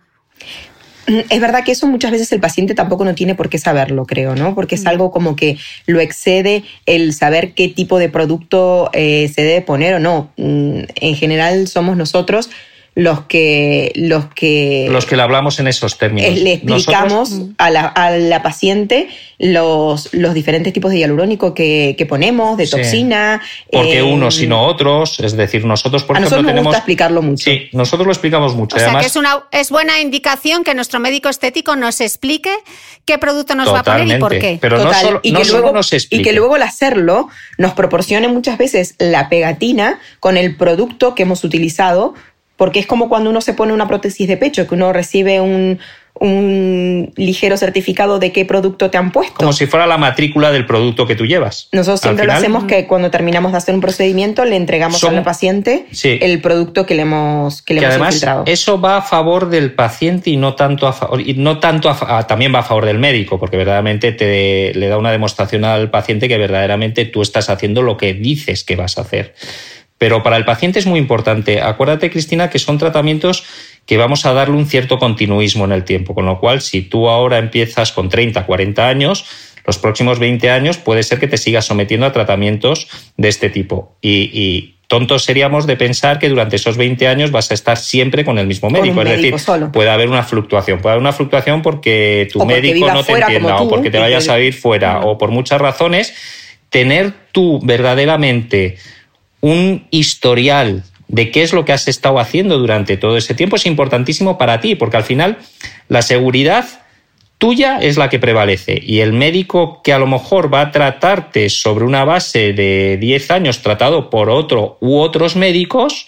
Es verdad que eso muchas veces el paciente tampoco no tiene por qué saberlo, creo, ¿no? Porque es algo como que lo excede el saber qué tipo de producto eh, se debe poner o no. Mm, en general somos nosotros los que los que los que le hablamos en esos términos. Le explicamos a, la, a, la, paciente los, los diferentes tipos de hialurónico que, que ponemos, de toxina. Porque eh, unos y no otros, es decir, nosotros por a ejemplo nosotros tenemos gusta explicarlo mucho. Sí, nosotros lo explicamos mucho. O sea que es una es buena indicación que nuestro médico estético nos explique qué producto nos va a poner y por qué. Pero no solo, y, que luego, nos explique. y que luego al hacerlo nos proporcione muchas veces la pegatina con el producto que hemos utilizado porque es como cuando uno se pone una prótesis de pecho, que uno recibe un, ligero certificado de qué producto te han puesto. Como si fuera la matrícula del producto que tú llevas. Nosotros siempre lo hacemos que cuando terminamos de hacer un procedimiento le entregamos al paciente el producto que le hemos que, le hemos además, Eso va a favor del paciente y no tanto a favor, y no tanto también va a favor del médico, porque verdaderamente te le da una demostración al paciente que verdaderamente tú estás haciendo lo que dices que vas a hacer. Pero para el paciente es muy importante. Acuérdate, Cristina, que son tratamientos que vamos a darle un cierto continuismo en el tiempo, con lo cual si tú ahora empiezas con 30, 40 años, los próximos 20 años puede ser que te sigas sometiendo a tratamientos de este tipo. Y, tontos seríamos de pensar que durante esos 20 años vas a estar siempre con el mismo médico. es decir, puede haber una fluctuación. Puede haber una fluctuación porque tu médico no te entienda o porque te vayas a ir fuera o por muchas razones. Tener tú verdaderamente un historial de qué es lo que has estado haciendo durante todo ese tiempo es importantísimo para ti, porque al final la seguridad tuya es la que prevalece y el médico que a lo mejor va a tratarte sobre una base de 10 años tratado por otro u otros médicos,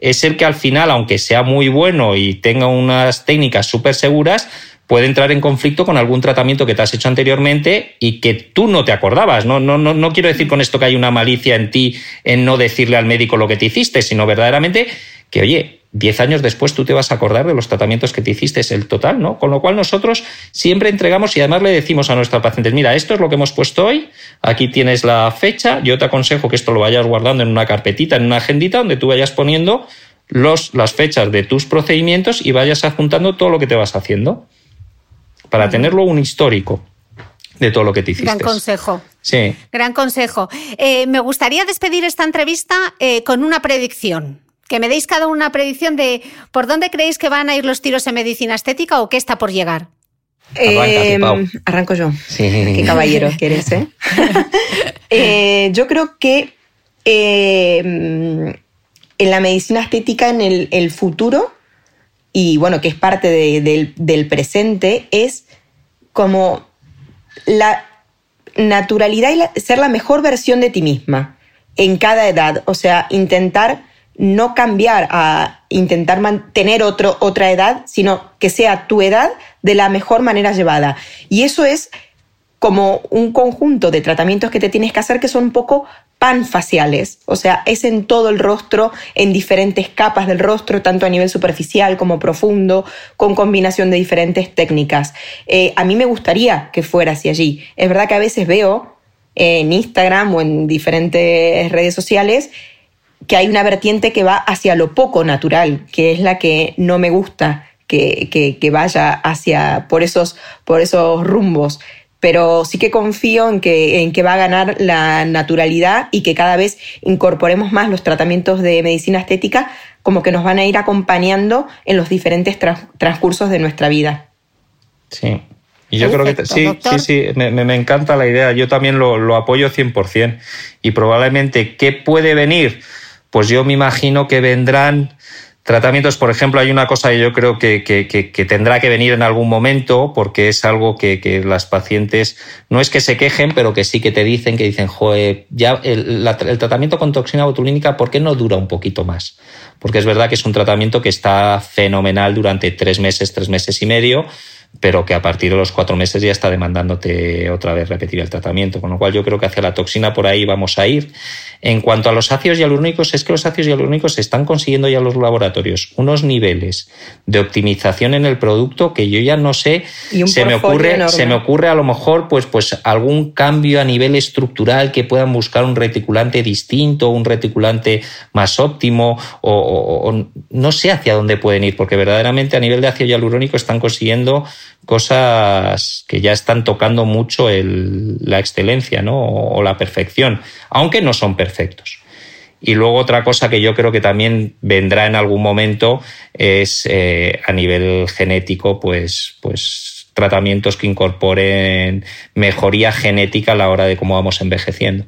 es el que al final, aunque sea muy bueno y tenga unas técnicas súper seguras, puede entrar en conflicto con algún tratamiento que te has hecho anteriormente y que tú no te acordabas. No, no, no, no quiero decir con esto que hay una malicia en ti en no decirle al médico lo que te hiciste, sino verdaderamente que, oye, diez años después tú te vas a acordar de los tratamientos que te hiciste, es el total, ¿no? Con lo cual nosotros siempre entregamos y además le decimos a nuestros pacientes, mira, esto es lo que hemos puesto hoy, aquí tienes la fecha, yo te aconsejo que esto lo vayas guardando en una carpetita, en una agendita donde tú vayas poniendo las fechas de tus procedimientos y vayas adjuntando todo lo que te vas haciendo para tenerlo un histórico de todo lo que te hiciste. Gran consejo. Sí. Gran consejo. Eh, me gustaría despedir esta entrevista eh, con una predicción. Que me deis cada una predicción de por dónde creéis que van a ir los tiros en medicina estética o qué está por llegar. Eh, arranco yo. Sí. Qué caballero que eres, ¿eh? yo creo que en la medicina estética, en el futuro, y bueno, que es parte del, presente, es como la naturalidad y ser la mejor versión de ti misma en cada edad. O sea, intentar no cambiar a intentar mantener otra edad, sino que sea tu edad de la mejor manera llevada. Y eso es como un conjunto de tratamientos que te tienes que hacer que son un poco panfaciales, o sea, es en todo el rostro, en diferentes capas del rostro, tanto a nivel superficial como profundo, con combinación de diferentes técnicas. Eh, a mí me gustaría que fuera así allí. Es verdad que a veces veo en Instagram o en diferentes redes sociales que hay una vertiente que va hacia lo poco natural, que es la que no me gusta que, que vaya hacia por esos, por esos rumbos pero sí que confío en que, en que va a ganar la naturalidad y que cada vez incorporemos más los tratamientos de medicina estética como que nos van a ir acompañando en los diferentes transcursos de nuestra vida. Sí. Y yo creo que sí, sí, sí, me, me, encanta la idea. Yo también lo, lo apoyo 100%. Y probablemente, ¿qué puede venir? Pues yo me imagino que vendrán Tratamientos, por ejemplo, hay una cosa que yo creo que, tendrá que venir en algún momento porque es algo que, las pacientes no es que se quejen, pero que sí que te dicen, que dicen, joder, ya el, el, tratamiento con toxina botulínica, ¿por qué no dura un poquito más? Porque es verdad que es un tratamiento que está fenomenal durante tres meses, tres meses y medio, pero que a partir de los cuatro meses ya está demandándote otra vez repetir el tratamiento. Con lo cual yo creo que hacia la toxina por ahí vamos a ir. En cuanto a los ácidos hialurónicos, es que los ácidos hialurónicos están consiguiendo ya los laboratorios unos niveles de optimización en el producto que yo ya no sé. se me ocurre, se me ocurre a lo mejor pues, pues algún cambio a nivel estructural que puedan buscar un reticulante distinto, un reticulante más óptimo, o, o no sé hacia dónde pueden ir, porque verdaderamente a nivel de ácido hialurónico están consiguiendo cosas que ya están tocando mucho la excelencia ¿no? o, la perfección, aunque no son perfectos. Y luego otra cosa que yo creo que también vendrá en algún momento es eh, a nivel genético, pues, pues tratamientos que incorporen mejoría genética a la hora de cómo vamos envejeciendo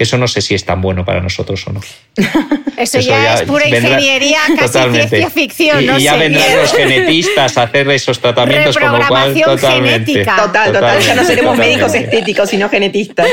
que eso no sé si es tan bueno para nosotros o no. Eso, ya, es pura ingeniería, casi ciencia ficción. Y, ya vendrán los genetistas a hacer esos tratamientos, con lo cual totalmente. Genética. Total, total, ya no seremos médicos estéticos, sino genetistas.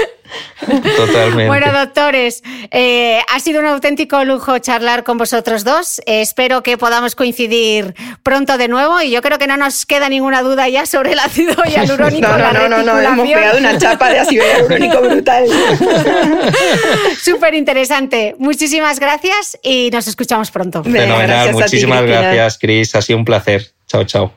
Totalmente. Bueno, doctores, eh, ha sido un auténtico lujo charlar con vosotros dos. Eh, espero que podamos coincidir pronto de nuevo y yo creo que no nos queda ninguna duda ya sobre el ácido hialurónico. no, no, no, no, hemos pegado una chapa de ácido hialurónico brutal. Súper interesante. Muchísimas gracias y nos escuchamos pronto. Fenomenal, muchísimas gracias, Cris. Ha sido un placer. Chao, chao.